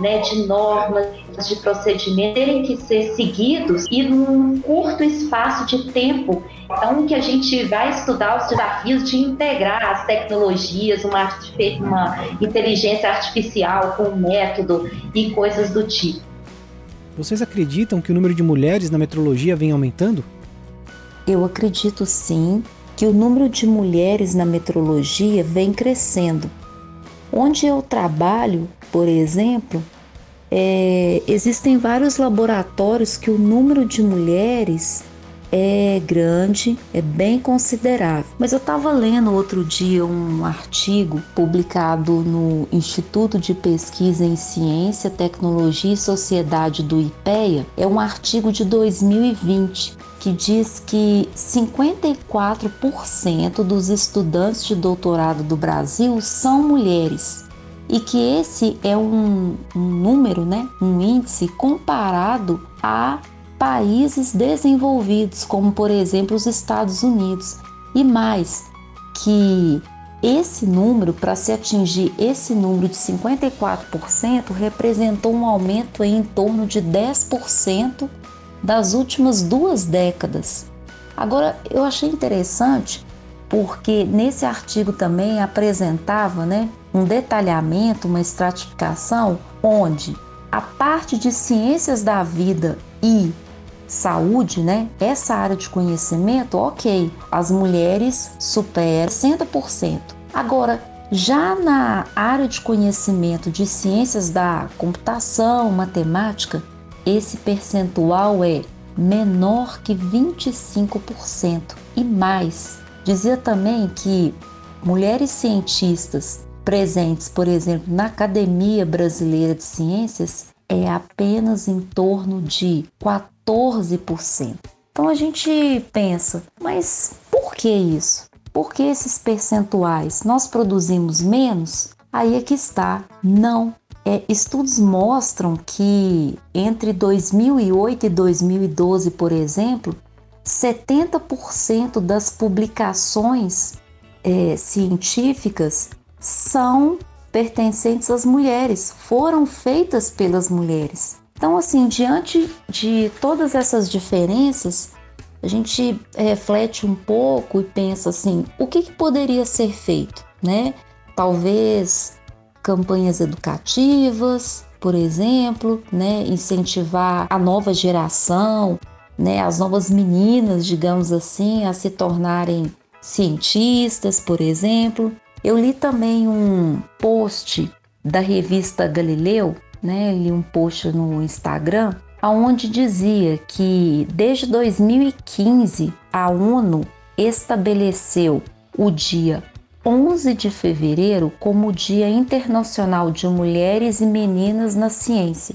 né, de normas, de procedimentos terem que ser seguidos e num curto espaço de tempo. Então, que a gente vai estudar os desafios de integrar as tecnologias, uma, uma inteligência artificial com método e coisas do tipo. Vocês acreditam que o número de mulheres na metrologia vem aumentando? Eu acredito sim que o número de mulheres na metrologia vem crescendo. Onde eu trabalho, por exemplo, é, existem vários laboratórios que o número de mulheres é grande, é bem considerável. Mas eu estava lendo outro dia um artigo publicado no Instituto de Pesquisa em Ciência, Tecnologia e Sociedade do IPEA. É um artigo de 2020 que diz que 54% dos estudantes de doutorado do Brasil são mulheres e que esse é um, um número, né, um índice comparado a países desenvolvidos, como por exemplo os Estados Unidos, e mais que esse número, para se atingir esse número de 54%, representou um aumento em torno de 10% das últimas duas décadas. Agora, eu achei interessante porque nesse artigo também apresentava né, um detalhamento, uma estratificação, onde a parte de ciências da vida e saúde, né? Essa área de conhecimento, ok, as mulheres superam 60%. Agora, já na área de conhecimento de ciências da computação, matemática, esse percentual é menor que 25% e mais. Dizia também que mulheres cientistas presentes, por exemplo, na Academia Brasileira de Ciências é apenas em torno de 14%. Então a gente pensa, mas por que isso? Por que esses percentuais? Nós produzimos menos? Aí é que está. Não. É, estudos mostram que entre 2008 e 2012, por exemplo, 70% das publicações é, científicas são pertencentes às mulheres, foram feitas pelas mulheres. Então, assim, diante de todas essas diferenças, a gente reflete um pouco e pensa assim: o que, que poderia ser feito, né? Talvez campanhas educativas, por exemplo, né? incentivar a nova geração, né? as novas meninas, digamos assim, a se tornarem cientistas, por exemplo. Eu li também um post da revista Galileu, né? Li um post no Instagram aonde dizia que desde 2015 a ONU estabeleceu o dia 11 de fevereiro como o Dia Internacional de Mulheres e Meninas na Ciência.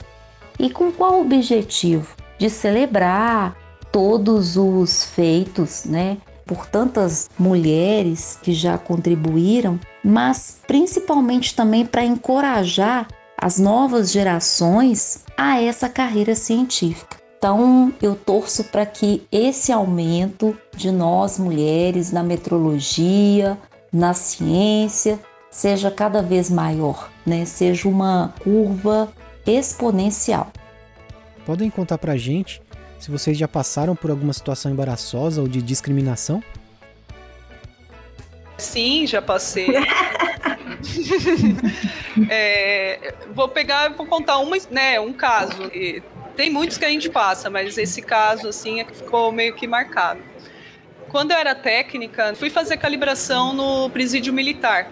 E com qual objetivo? De celebrar todos os feitos, né, por tantas mulheres que já contribuíram, mas principalmente também para encorajar as novas gerações a essa carreira científica. Então, eu torço para que esse aumento de nós mulheres na metrologia, na ciência, seja cada vez maior, né? Seja uma curva exponencial. Podem contar pra gente se vocês já passaram por alguma situação embaraçosa ou de discriminação? Sim, já passei. é, vou pegar, vou contar uma, né, um caso. Tem muitos que a gente passa, mas esse caso assim é que ficou meio que marcado. Quando eu era técnica, fui fazer calibração no presídio militar.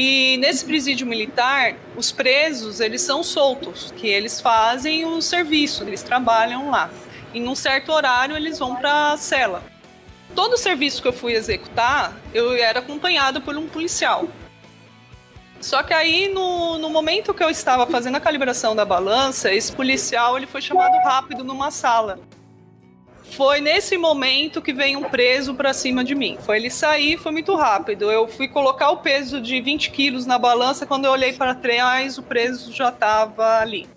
E nesse presídio militar, os presos, eles são soltos, que eles fazem o serviço, eles trabalham lá. Em um certo horário, eles vão para a cela. Todo o serviço que eu fui executar, eu era acompanhado por um policial. Só que aí, no, no momento que eu estava fazendo a calibração da balança, esse policial ele foi chamado rápido numa sala. Foi nesse momento que veio um preso para cima de mim. Foi ele sair, foi muito rápido. Eu fui colocar o peso de 20 quilos na balança, quando eu olhei para trás, o preso já estava ali.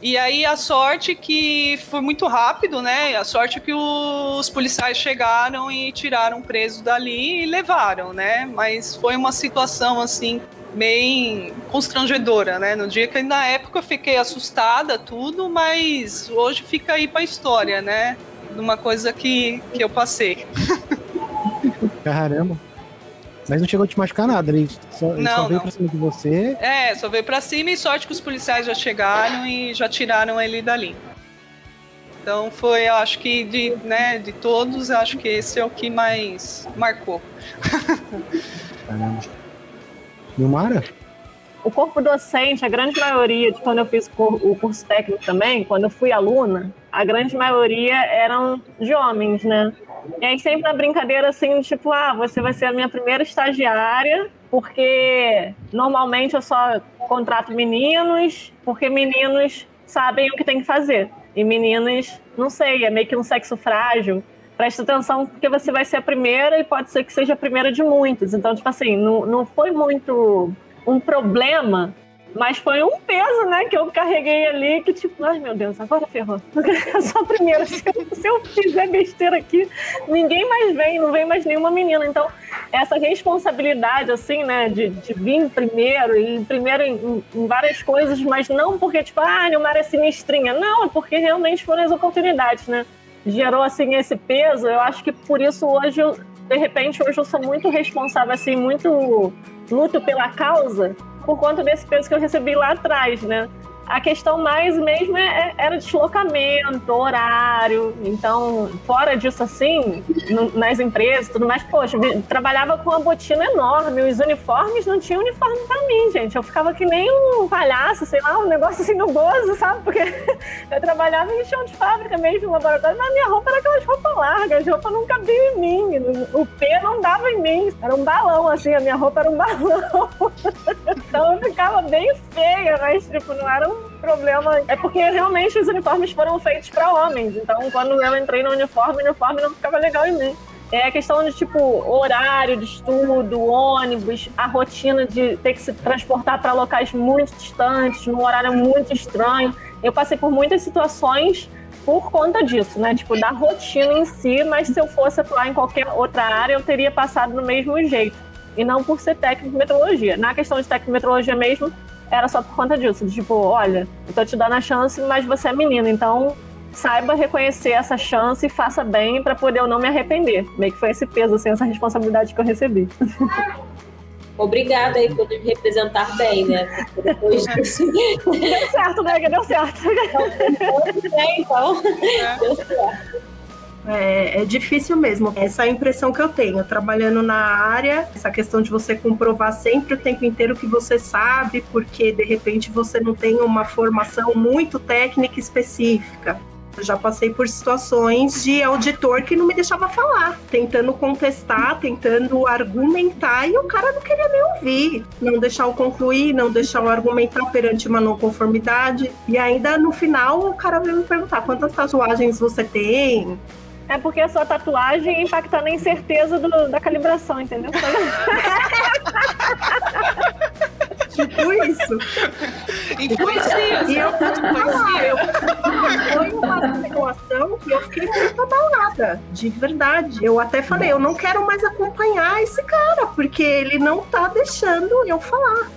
E aí a sorte que foi muito rápido, né? A sorte que os policiais chegaram e tiraram o preso dali e levaram, né? Mas foi uma situação assim bem constrangedora, né? No dia que na época eu fiquei assustada, tudo, mas hoje fica aí para a história, né? Numa coisa que, que eu passei. Caramba. Mas não chegou a te machucar nada, ele só, ele não, só veio não. pra cima de você. É, só veio pra cima e sorte que os policiais já chegaram e já tiraram ele dali. Então foi, eu acho que de, né, de todos, eu acho que esse é o que mais marcou. Caramba. Nilmara? O corpo docente, a grande maioria, de quando eu fiz o curso técnico também, quando eu fui aluna, a grande maioria eram de homens, né? E aí sempre na brincadeira assim, tipo, ah, você vai ser a minha primeira estagiária, porque normalmente eu só contrato meninos, porque meninos sabem o que tem que fazer. E meninos, não sei, é meio que um sexo frágil. Presta atenção, porque você vai ser a primeira e pode ser que seja a primeira de muitos. Então, tipo assim, não, não foi muito um problema, mas foi um peso, né, que eu carreguei ali, que tipo, ai meu Deus, agora ferrou. A primeira. Se eu, fizer besteira aqui, ninguém mais vem, não vem mais nenhuma menina. Então, essa responsabilidade, assim, né, de, de vir primeiro, e primeiro em, em- em várias coisas, mas não porque, tipo, ah, Nilmar é sinistrinha. Não, é porque realmente foram as oportunidades, né? Gerou, assim, esse peso. Eu acho que por isso hoje, eu, de repente, hoje eu sou muito responsável, assim, muito luto pela causa por conta desse peso que eu recebi lá atrás, né? A questão mais mesmo é- é- era deslocamento, horário. Então, fora disso, assim, nas empresas tudo mais, poxa, trabalhava com uma botina enorme. Os uniformes não tinham uniforme pra mim, gente. Eu ficava que nem um palhaço, sei lá, um negócio assim no gozo, sabe? Porque eu trabalhava em chão de fábrica mesmo, no laboratório, mas minha roupa era aquelas roupas largas, as roupas não cabiam em mim. O pé não dava em mim. Era um balão, assim, a minha roupa era um balão. Então eu ficava bem feia, mas tipo, não era um problema. É porque realmente os uniformes foram feitos para homens. Então quando eu entrei no uniforme, o uniforme não ficava legal em mim. É a questão de tipo horário de estudo, ônibus, a rotina de ter que se transportar para locais muito distantes, num horário muito estranho. Eu passei por muitas situações por conta disso, né? Tipo, da rotina em si, mas se eu fosse atuar em qualquer outra área, eu teria passado do mesmo jeito. E não por ser técnico de metrologia. Na questão de técnico de metrologia mesmo, era só por conta disso. Tipo, olha, eu tô te dando a chance, mas você é menina, então saiba reconhecer essa chance e faça bem para poder eu não me arrepender. Meio que foi esse peso, assim, essa responsabilidade que eu recebi. Obrigada aí por me representar bem, né? Porque depois disso. Deu certo, né? Que deu certo. É, então. Deu certo. É, é difícil mesmo. Essa é a impressão que eu tenho, trabalhando na área, essa questão de você comprovar sempre o tempo inteiro que você sabe, porque de repente você não tem uma formação muito técnica específica. Eu já passei por situações de auditor que não me deixava falar, tentando contestar, tentando argumentar, e o cara não queria nem ouvir. Não deixar eu concluir, não deixar eu argumentar perante uma não conformidade. E ainda no final o cara veio me perguntar quantas tatuagens você tem, É porque a sua tatuagem impacta na incerteza do- da calibração, entendeu? tipo isso. Influencia, E eu foi uma situação que eu fiquei muito abalada, de verdade. Eu até falei, eu não quero mais acompanhar esse cara, porque ele não tá deixando eu falar.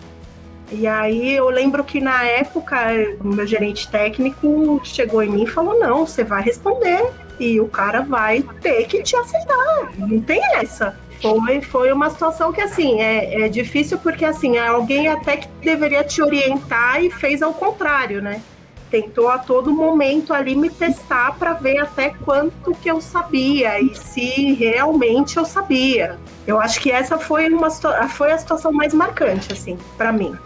E aí eu lembro que na época o meu gerente técnico chegou em mim e falou: não, você vai responder e o cara vai ter que te aceitar. Não tem essa. Foi, foi uma situação que, assim, é, é difícil porque, assim, alguém até que deveria te orientar e fez ao contrário, né? Tentou a todo momento ali me testar para ver até quanto que eu sabia e se realmente eu sabia. Eu acho que essa foi, uma, foi a situação mais marcante, assim, para mim.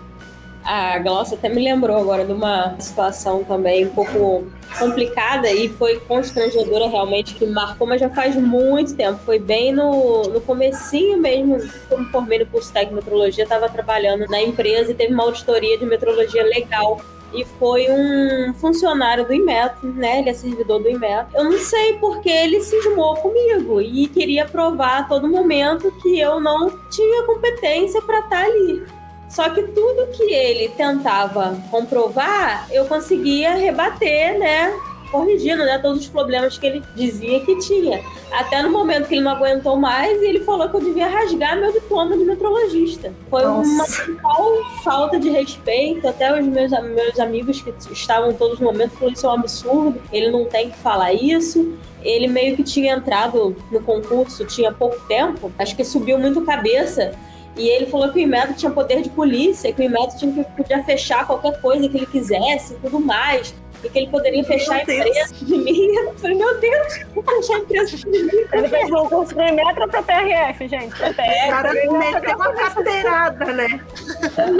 A Glaucia até me lembrou agora de uma situação também um pouco complicada e foi constrangedora realmente, que marcou, mas já faz muito tempo. Foi bem no, no comecinho mesmo, me formei no curso técnico de metrologia, estava trabalhando na empresa e teve uma auditoria de metrologia legal. E foi um funcionário do Inmetro, né? Ele é servidor do Inmetro. Eu não sei porque ele cismou comigo e queria provar a todo momento que eu não tinha competência para estar ali. Só que tudo que ele tentava comprovar, eu conseguia rebater, né? Corrigindo, né? Todos os problemas que ele dizia que tinha. Até no momento que ele não aguentou mais, ele falou que eu devia rasgar meu diploma de metrologista. Foi Nossa. uma total falta de respeito. Até os meus, meus amigos que estavam todos no momento falaram: Isso é um absurdo, ele não tem que falar isso ele meio que tinha entrado no concurso tinha pouco tempo, acho que subiu muito cabeça. E ele falou que o Inmetro tinha poder de polícia, que o Inmetro tinha que podia fechar qualquer coisa que ele quisesse e tudo mais. E que ele poderia fechar a Meu Deus. empresa de mim. Eu falei, meu Deus, vou fechar a empresa de mim. Ele fez um curso pro Inmetro pra PRF, gente. Pra O PRF. cara meteu uma carteirada, né?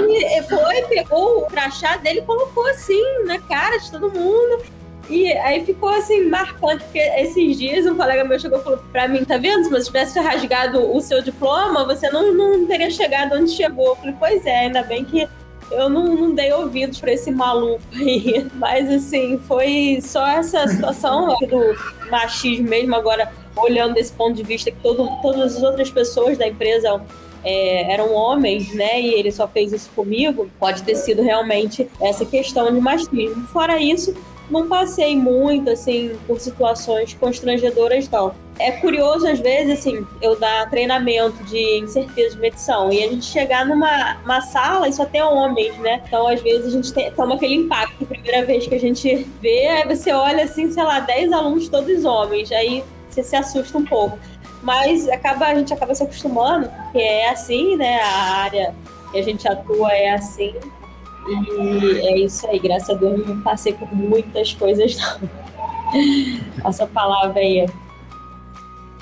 E foi, pegou o crachá dele e colocou assim na cara de todo mundo. E aí ficou assim, marcante, porque esses dias um colega meu chegou e falou pra mim, tá vendo? Se você tivesse rasgado o seu diploma, você não, não teria chegado onde chegou. Eu falei, pois é, ainda bem que eu não, não dei ouvidos pra esse maluco aí. Mas assim, foi só essa situação do machismo mesmo, agora olhando desse ponto de vista que todo, todas as outras pessoas da empresa é, eram homens, né? E ele só fez isso comigo, pode ter sido realmente essa questão de machismo. Fora isso, não passei muito, assim, por situações constrangedoras, não. É curioso, às vezes, assim, eu dar treinamento de incerteza de medição e a gente chegar numa uma sala e só tem homens, né? Então, às vezes, a gente tem, toma aquele impacto. Primeira vez que a gente vê, aí você olha, assim, sei lá, 10 alunos todos homens. Aí você se assusta um pouco. Mas acaba, a gente acaba se acostumando, porque é assim, né? A área que a gente atua é assim. E é isso aí, graças a Deus não passei por muitas coisas, não. Passa a palavra aí.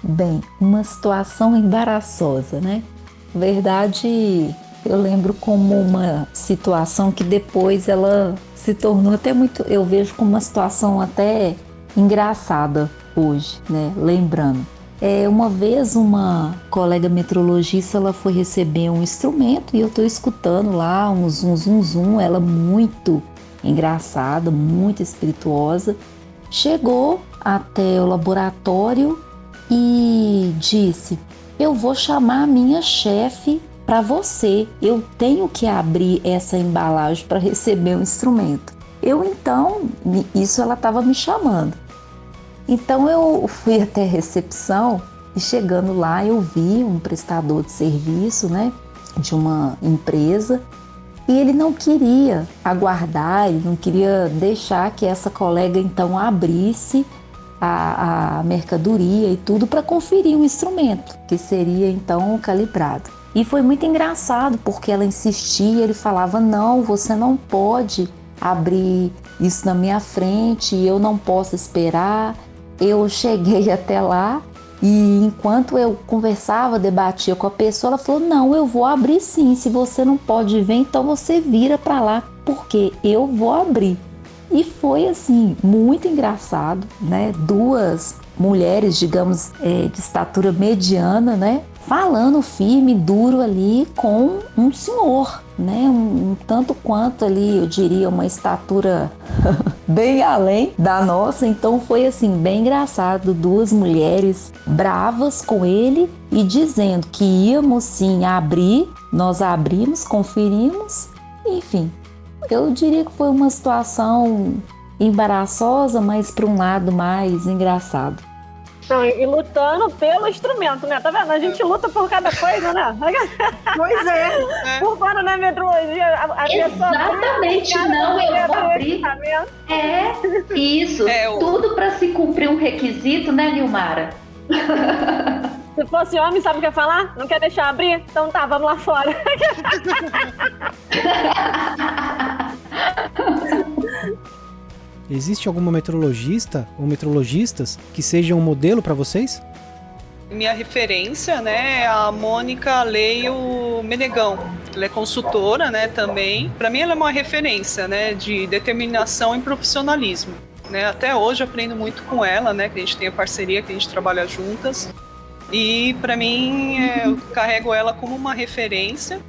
Bem, uma situação embaraçosa, né? Verdade, eu lembro como uma situação que depois ela se tornou até muito, eu vejo como uma situação até engraçada hoje, né? Lembrando. É, uma vez uma colega metrologista ela foi receber um instrumento e eu estou escutando lá um zum zum zum, ela muito engraçada, muito espirituosa. Chegou até o laboratório e disse: Eu vou chamar a minha chefe para você. Eu tenho que abrir essa embalagem para receber o instrumento. Eu então, isso ela estava me chamando. Então eu fui até a recepção e chegando lá eu vi um prestador de serviço, né, de uma empresa e ele não queria aguardar, ele não queria deixar que essa colega então abrisse a, a mercadoria e tudo para conferir o instrumento que seria então calibrado. E foi muito engraçado porque ela insistia, ele falava: não, você não pode abrir isso na minha frente, eu não posso esperar. Eu cheguei até lá e enquanto eu conversava, debatia com a pessoa, ela falou: Não, eu vou abrir sim. Se você não pode ver, então você vira para lá, porque eu vou abrir. E foi assim, muito engraçado, né? Duas mulheres, digamos, é, de estatura mediana, né? Falando firme, duro ali com um senhor, né? Um, um tanto quanto ali, eu diria, uma estatura bem além da nossa. Então foi assim, bem engraçado. Duas mulheres bravas com ele e dizendo que íamos sim abrir. Nós abrimos, conferimos Enfim, eu diria que foi uma situação embaraçosa, mas para um lado mais engraçado. Não, e, lutando pelo instrumento, né? Tá vendo? A gente luta por cada coisa, né? Pois é. Por fora na metrologia, a, a. Exatamente, não, eu vou abrir. É, isso. É, o- Tudo para se cumprir um requisito, né, Nilmara? Se fosse homem, sabe o que eu ia falar? Não quer deixar abrir? Então tá, vamos lá fora. Existe alguma metrologista ou metrologistas que sejam um modelo para vocês? Minha referência, né, é a Mônica Leio Menegão. Ela é consultora, né, também. Para mim ela é uma referência, né, de determinação e profissionalismo. Né, até hoje aprendo muito com ela, né, que a gente tem a parceria, que a gente trabalha juntas. E para mim é, eu carrego ela como uma referência.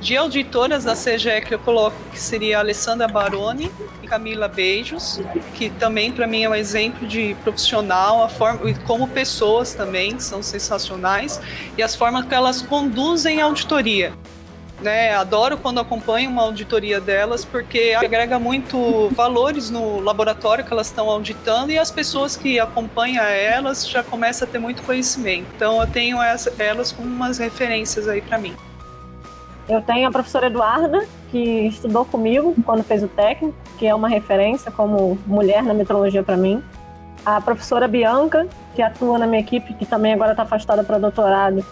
De auditoras da CGE eu coloco que seria Alessandra Baroni e Camila Beijos, que também para mim é um exemplo de profissional, a forma e como pessoas também são sensacionais e as formas que elas conduzem a auditoria. Né, adoro quando acompanho uma auditoria delas porque agrega muito valores no laboratório que elas estão auditando e as pessoas que acompanham elas já começam a ter muito conhecimento. Então eu tenho elas como umas referências aí para mim. Eu tenho a professora Eduarda, que estudou comigo quando fez o técnico, que é uma referência como mulher na metrologia para mim. A professora Bianca, que atua na minha equipe, que também agora está afastada para doutorado,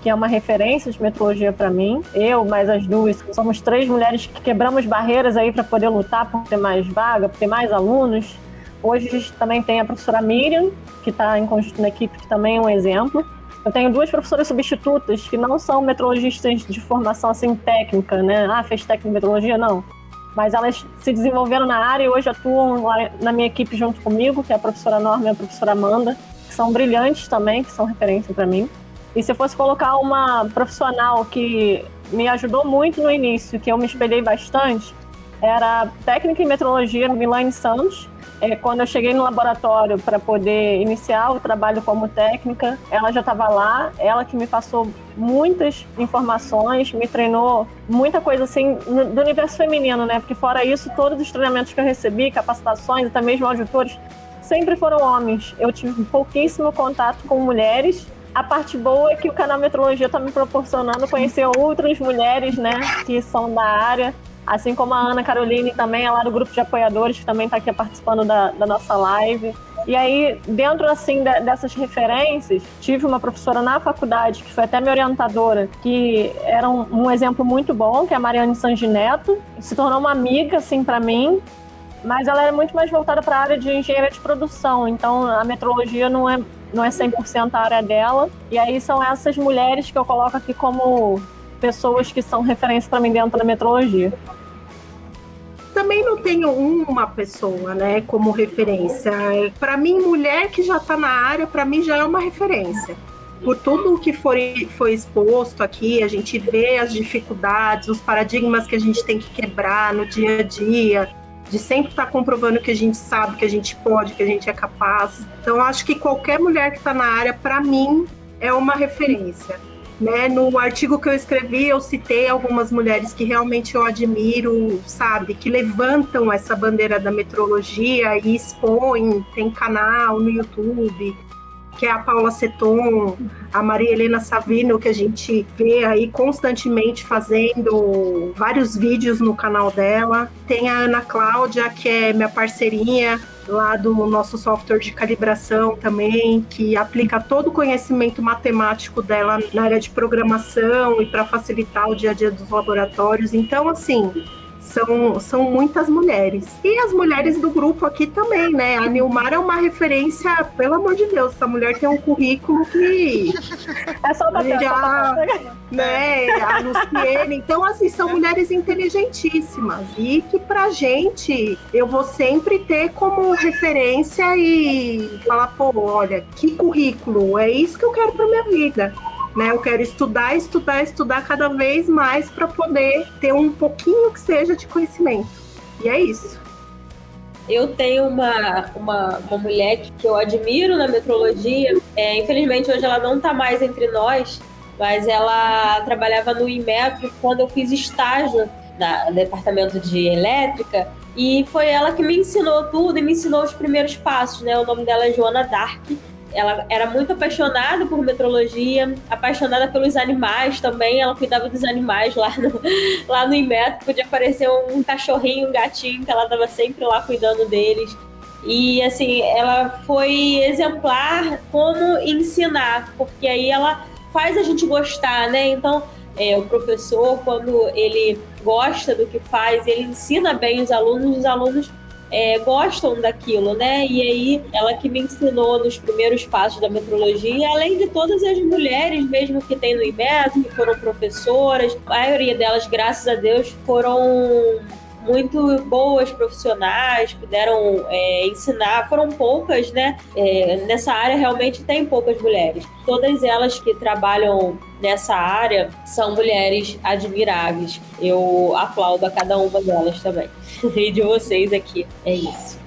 que é uma referência de metrologia para mim. Eu, mais as duas, somos três mulheres que quebramos barreiras aí para poder lutar por ter mais vaga, por ter mais alunos. Hoje a gente também tem a professora Miriam, que está em conjunto na equipe, que também é um exemplo. Eu tenho duas professoras substitutas que não são metrologistas de formação assim técnica, né? Ah, fez técnica em metrologia? Não. Mas elas se desenvolveram na área e hoje atuam na minha equipe junto comigo, que é a professora Norma e a professora Amanda, que são brilhantes também, que são referência para mim. E se eu fosse colocar uma profissional que me ajudou muito no início, que eu me espelhei bastante, era técnica em metrologia Milane Santos. É, quando eu cheguei no laboratório para poder iniciar o trabalho como técnica, ela já estava lá, ela que me passou muitas informações, me treinou muita coisa assim do universo feminino, né? Porque fora isso, todos os treinamentos que eu recebi, capacitações, até mesmo auditores, sempre foram homens. Eu tive pouquíssimo contato com mulheres. A parte boa é que o canal Metrologia está me proporcionando conhecer outras mulheres, né, que são da área, assim como a Ana Caroline também, é lá do grupo de apoiadores, que também está aqui participando da, da nossa live. E aí, dentro assim de- dessas referências, tive uma professora na faculdade, que foi até minha orientadora, que era um, um exemplo muito bom, que é a Mariane Sangineto, se tornou uma amiga assim para mim, mas ela era muito mais voltada para a área de engenharia de produção, então a metrologia não é não é 100% a área dela. E aí são essas mulheres que eu coloco aqui como pessoas que são referência para mim dentro da metrologia. Também não tenho uma pessoa, né, como referência. Para mim, mulher que já está na área, para mim já é uma referência. Por tudo que foi, foi exposto aqui, a gente vê as dificuldades, os paradigmas que a gente tem que quebrar no dia a dia, de sempre estar comprovando que a gente sabe, que a gente pode, que a gente é capaz. Então, acho que qualquer mulher que está na área, para mim, é uma referência. Né? No artigo que eu escrevi, eu citei algumas mulheres que realmente eu admiro, sabe, que levantam essa bandeira da metrologia e expõem, tem canal no YouTube, que é a Paula Seton, a Maria Helena Savino, que a gente vê aí constantemente fazendo vários vídeos no canal dela. Tem a Ana Cláudia, que é minha parceirinha lá do nosso software de calibração também, que aplica todo o conhecimento matemático dela na área de programação e para facilitar o dia a dia dos laboratórios. Então, assim, são, são muitas mulheres. E as mulheres do grupo aqui também, né? A Nilmar é uma referência, pelo amor de Deus, essa mulher tem um currículo que. É só o papel, Já- só né, a Luciene. Então, assim, são mulheres inteligentíssimas e que pra gente eu vou sempre ter como referência e falar, pô, olha, que currículo, é isso que eu quero pra minha vida. Né, eu quero estudar, estudar, estudar cada vez mais para poder ter um pouquinho que seja de conhecimento. E é isso. Eu tenho uma, uma, uma mulher que, eu admiro na metrologia. É, infelizmente, hoje ela não está mais entre nós, mas ela trabalhava no Inmetro quando eu fiz estágio no departamento de elétrica, e foi ela que me ensinou tudo e me ensinou os primeiros passos, né? O nome dela é Joana Dark. Ela era muito apaixonada por metrologia, apaixonada pelos animais também. Ela cuidava dos animais lá no, lá no Inmetro. Podia aparecer um cachorrinho, um gatinho, que ela estava sempre lá cuidando deles. E assim, ela foi exemplar como ensinar, porque aí ela faz a gente gostar, né? Então, é, o professor, quando ele gosta do que faz, ele ensina bem os alunos, os alunos é, gostam daquilo, né? E aí, ela que me ensinou nos primeiros passos da metrologia, além de todas as mulheres mesmo que tem no IMET, que foram professoras, a maioria delas, graças a Deus, foram muito boas profissionais, puderam é, ensinar, foram poucas, né? É, nessa área realmente tem poucas mulheres. Todas elas que trabalham nessa área são mulheres admiráveis. Eu aplaudo a cada uma delas também. e de vocês aqui. É isso.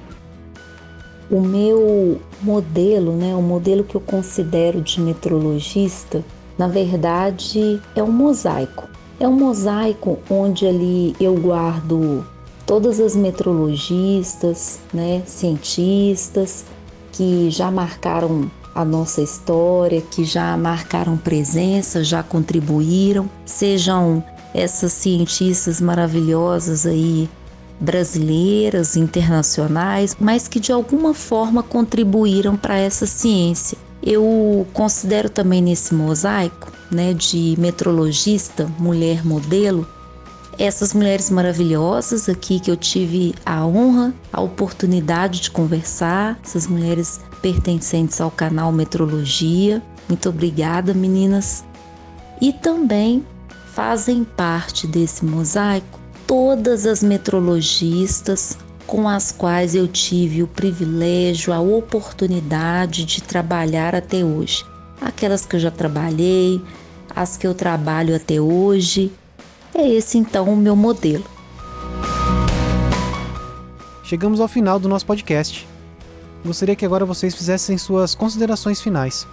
O meu modelo, né, o modelo que eu considero de metrologista, na verdade é um mosaico. É um mosaico onde ali eu guardo todas as metrologistas, né, cientistas que já marcaram a nossa história, que já marcaram presença, já contribuíram, sejam essas cientistas maravilhosas aí brasileiras, internacionais, mas que de alguma forma contribuíram para essa ciência. Eu considero também nesse mosaico, né, de metrologista, mulher modelo, essas mulheres maravilhosas aqui que eu tive a honra, a oportunidade de conversar, essas mulheres pertencentes ao canal Metrologia. Muito obrigada, meninas. E também fazem parte desse mosaico todas as metrologistas com as quais eu tive o privilégio, a oportunidade de trabalhar até hoje. Aquelas que eu já trabalhei, as que eu trabalho até hoje é esse então o meu modelo. Chegamos ao final do nosso podcast. Gostaria que agora vocês fizessem suas considerações finais.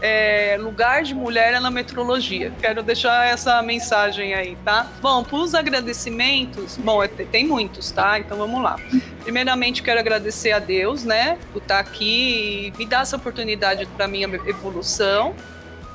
É, lugar de mulher é na metrologia. Quero deixar essa mensagem aí, tá? Bom, para os agradecimentos, bom, é, tem muitos, tá? Então vamos lá. Primeiramente, quero agradecer a Deus, né, por estar aqui e me dar essa oportunidade para minha evolução.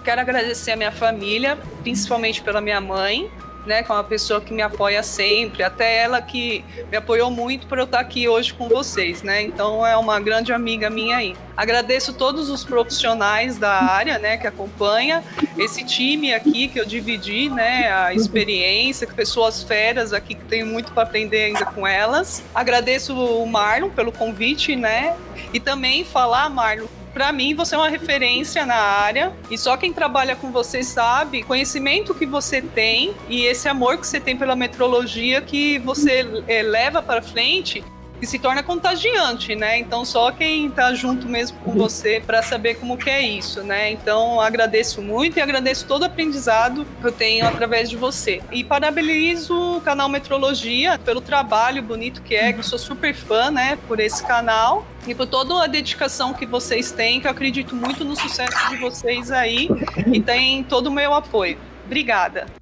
Quero agradecer a minha família, principalmente pela minha mãe, né, que é uma pessoa que me apoia sempre, até ela que me apoiou muito para eu estar aqui hoje com vocês, né? Então é uma grande amiga minha aí. Agradeço todos os profissionais da área, né, que acompanha esse time aqui que eu dividi, né, a experiência, pessoas feras aqui que tenho muito para aprender ainda com elas. Agradeço o Marlon pelo convite, né? E também falar, Marlon, para mim você é uma referência na área e só quem trabalha com você sabe conhecimento que você tem e esse amor que você tem pela metrologia que você é, leva para frente que se torna contagiante, né? Então só quem está junto mesmo com você para saber como que é isso, né? Então agradeço muito e agradeço todo o aprendizado que eu tenho através de você. E parabenizo o canal Metrologia pelo trabalho bonito que é, que eu sou super fã, né, por esse canal e por toda a dedicação que vocês têm, que eu acredito muito no sucesso de vocês aí e tem todo o meu apoio. Obrigada.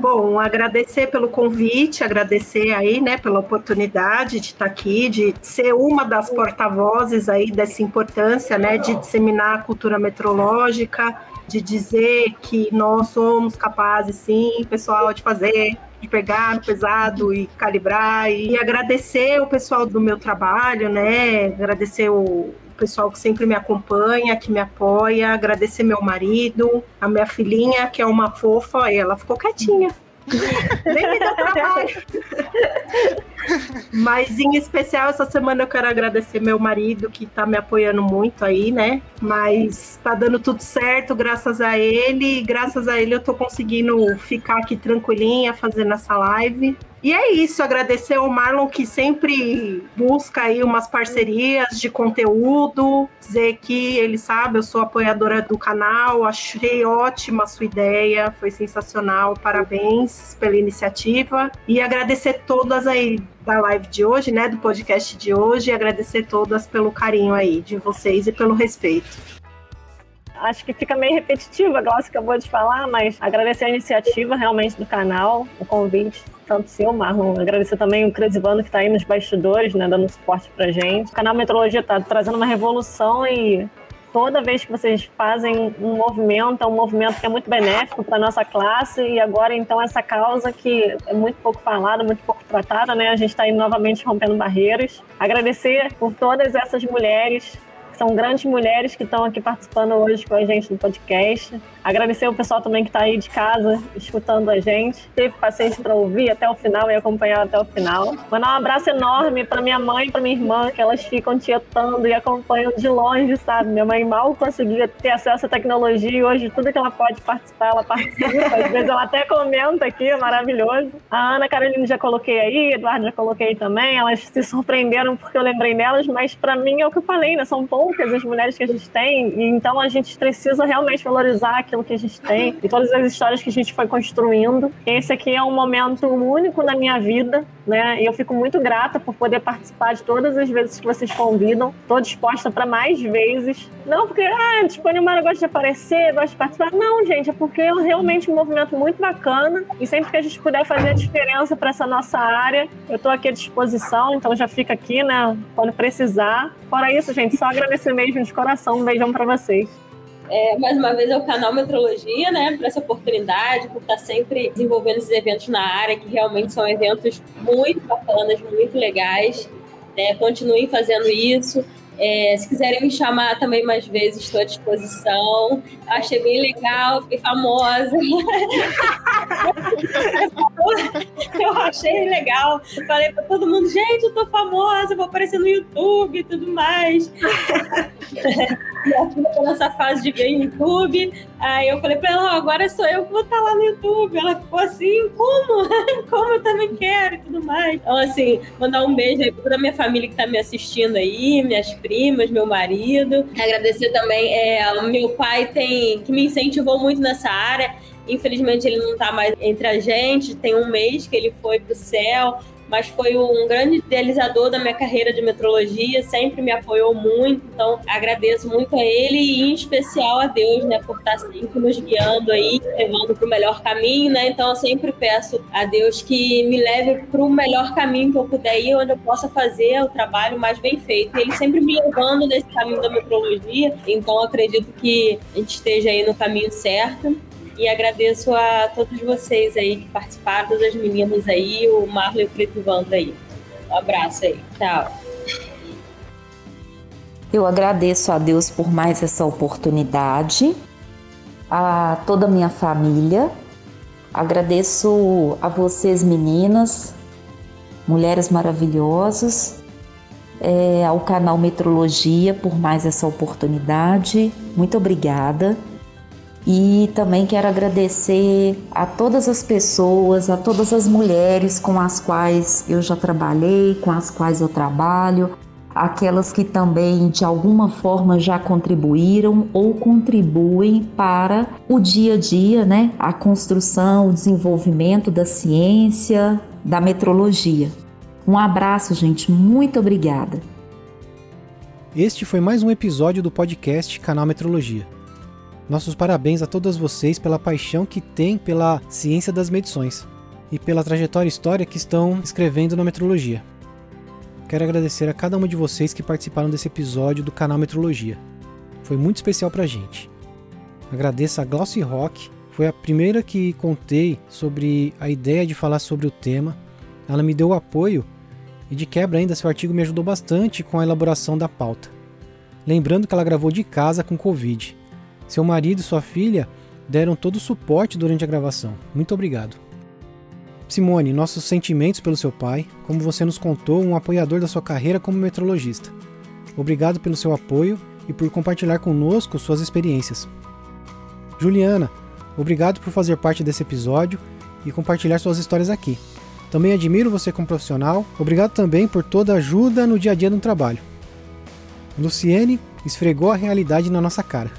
Bom, agradecer pelo convite, agradecer aí, né, pela oportunidade de estar aqui, de ser uma das porta-vozes aí dessa importância, né, de disseminar a cultura metrológica, de dizer que nós somos capazes, sim, pessoal, de fazer, de pegar pesado e calibrar, e agradecer o pessoal do meu trabalho, né, agradecer o pessoal que sempre me acompanha, que me apoia, agradecer meu marido, a minha filhinha, que é uma fofa, e ela ficou quietinha. Nem me dá trabalho. Mas em especial essa semana eu quero agradecer meu marido que tá me apoiando muito aí, né? Mas tá dando tudo certo graças a ele. Graças a ele eu tô conseguindo ficar aqui tranquilinha fazendo essa live. E é isso, agradecer ao Marlon que sempre busca aí umas parcerias de conteúdo, dizer que ele sabe, eu sou apoiadora do canal, achei ótima a sua ideia, foi sensacional, parabéns pela iniciativa e agradecer todas aí da live de hoje, né, do podcast de hoje, e agradecer todas pelo carinho aí de vocês e pelo respeito. acho que fica meio repetitivo, a Glaucia acabou de falar, mas agradecer a iniciativa realmente do canal, o convite tanto seu, Marlon. Agradecer também o Cris Ivano que está aí nos bastidores, né, dando suporte pra gente. O canal Metrologia está trazendo uma revolução e toda vez que vocês fazem um movimento, é um movimento que é muito benéfico para nossa classe e agora então essa causa que é muito pouco falada, muito pouco tratada, né? A gente está aí novamente rompendo barreiras. Agradecer por todas essas mulheres são grandes mulheres que estão aqui participando hoje com a gente do podcast. Agradecer o pessoal também que está aí de casa escutando a gente. Teve paciência para ouvir até o final e acompanhar até o final. Mandar um abraço enorme para minha mãe e para minha irmã, que elas ficam tietando e acompanham de longe, sabe? Minha mãe mal conseguia ter acesso à tecnologia e hoje tudo que ela pode participar, ela participa. Às vezes ela até comenta aqui, é maravilhoso. A Ana Carolina já coloquei aí, Eduardo já coloquei também. Elas se surpreenderam porque eu lembrei delas, mas para mim é o que eu falei, né? São poucas poucas as mulheres que a gente tem, então a gente precisa realmente valorizar aquilo que a gente tem e todas as histórias que a gente foi construindo. Esse aqui é um momento único na minha vida, né? E eu fico muito grata por poder participar de todas as vezes que vocês convidam. Estou disposta para mais vezes. Não porque, ah, Disponimara gosta de aparecer, gosta de participar. Não, gente, é porque é realmente um movimento muito bacana e sempre que a gente puder fazer a diferença para essa nossa área, eu estou aqui à disposição, então já fica aqui, né, quando precisar. Fora isso, gente, só agradecer agradecer mesmo de coração. Um beijão para vocês. É, mais uma vez é o canal Metrologia, né, por essa oportunidade, por estar sempre desenvolvendo esses eventos na área, que realmente são eventos muito bacanas, muito legais. Né, continuem fazendo isso. É, se quiserem me chamar também mais vezes, estou à disposição. Achei bem legal, fiquei famosa. eu achei legal. Falei para todo mundo, gente, eu tô famosa, vou aparecer no YouTube e tudo mais. Filha tá nessa fase de ver YouTube. Aí eu falei pra ela, agora sou eu que vou estar tá lá no YouTube. Ela ficou assim, como? como eu também quero e tudo mais. Então, assim, mandar um beijo aí pra toda a minha família que tá me assistindo aí, minhas primas, meu marido. Agradecer também, é, meu pai tem, que me incentivou muito nessa área. Infelizmente ele não está mais entre a gente, tem um mês que ele foi para o céu, mas foi um grande idealizador da minha carreira de metrologia, sempre me apoiou muito, então agradeço muito a ele e em especial a Deus, né, por estar sempre nos guiando aí, levando para o melhor caminho, né? Então eu sempre peço a Deus que me leve para o melhor caminho que eu puder ir, onde eu possa fazer o trabalho mais bem feito. Ele sempre me levando nesse caminho da metrologia, então acredito que a gente esteja aí no caminho certo. E agradeço a todos vocês aí que participaram, todas as meninas aí, o Marlon e o Preto Vando aí. Um abraço aí. Tchau. Eu agradeço a Deus por mais essa oportunidade, a toda a minha família. Agradeço a vocês, meninas, mulheres maravilhosas, é, ao canal Metrologia por mais essa oportunidade. Muito obrigada. E também quero agradecer a todas as pessoas, a todas as mulheres com as quais eu já trabalhei, com as quais eu trabalho, aquelas que também de alguma forma já contribuíram ou contribuem para o dia a dia, né? A construção, o desenvolvimento da ciência, da metrologia. Um abraço, gente, muito obrigada. Este foi mais um episódio do podcast Canal Metrologia. Nossos parabéns a todas vocês pela paixão que têm pela ciência das medições e pela trajetória e história que estão escrevendo na metrologia. Quero agradecer a cada uma de vocês que participaram desse episódio do canal Metrologia. Foi muito especial pra gente. Agradeço a Glaucy Rock, foi a primeira que contei sobre a ideia de falar sobre o tema. Ela me deu apoio e de quebra ainda seu artigo me ajudou bastante com a elaboração da pauta. Lembrando que ela gravou de casa com Covid. Seu marido e sua filha deram todo o suporte durante a gravação. Muito obrigado. Simone, nossos sentimentos pelo seu pai, como você nos contou, um apoiador da sua carreira como metrologista. Obrigado pelo seu apoio e por compartilhar conosco suas experiências. Juliana, obrigado por fazer parte desse episódio e compartilhar suas histórias aqui. Também admiro você como profissional. Obrigado também por toda a ajuda no dia a dia do trabalho. Luciene esfregou a realidade na nossa cara.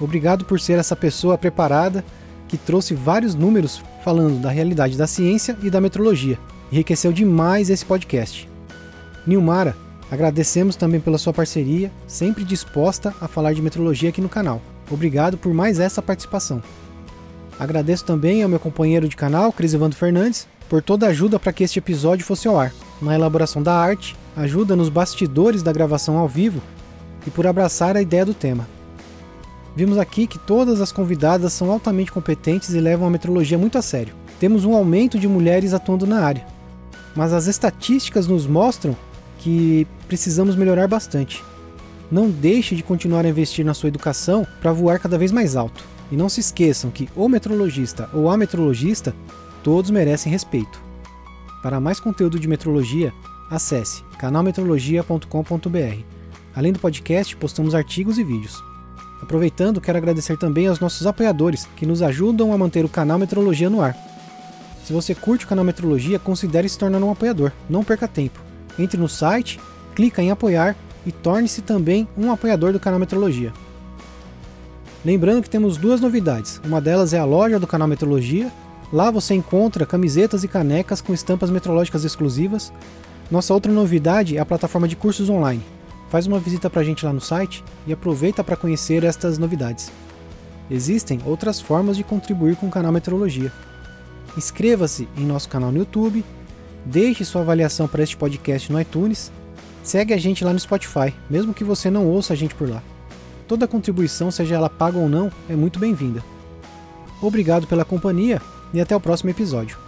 Obrigado por ser essa pessoa preparada que trouxe vários números falando da realidade da ciência e da metrologia. Enriqueceu demais esse podcast. Nilmara, agradecemos também pela sua parceria, sempre disposta a falar de metrologia aqui no canal. Obrigado por mais essa participação. Agradeço também ao meu companheiro de canal, Cris Evandro Fernandes, por toda a ajuda para que este episódio fosse ao ar, na elaboração da arte, ajuda nos bastidores da gravação ao vivo e por abraçar a ideia do tema. Vimos aqui que todas as convidadas são altamente competentes e levam a metrologia muito a sério. Temos um aumento de mulheres atuando na área, mas as estatísticas nos mostram que precisamos melhorar bastante. Não deixe de continuar a investir na sua educação para voar cada vez mais alto. E não se esqueçam que o metrologista ou a metrologista todos merecem respeito. Para mais conteúdo de metrologia, acesse canalmetrologia.com.br. Além do podcast, postamos artigos e vídeos. Aproveitando, quero agradecer também aos nossos apoiadores que nos ajudam a manter o canal Metrologia no ar. Se você curte o canal Metrologia, considere se tornar um apoiador. Não perca tempo. Entre no site, clica em apoiar e torne-se também um apoiador do canal Metrologia. Lembrando que temos duas novidades. Uma delas é a loja do canal Metrologia. Lá você encontra camisetas e canecas com estampas metrológicas exclusivas. Nossa outra novidade é a plataforma de cursos online. Faz uma visita para a gente lá no site e aproveita para conhecer estas novidades. Existem outras formas de contribuir com o canal Metrologia. Inscreva-se em nosso canal no YouTube, deixe sua avaliação para este podcast no iTunes Segue a gente lá no Spotify, mesmo que você não ouça a gente por lá. Toda contribuição, seja ela paga ou não, é muito bem-vinda. Obrigado pela companhia e até o próximo episódio.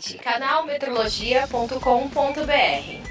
Site canalmetrologia.com.br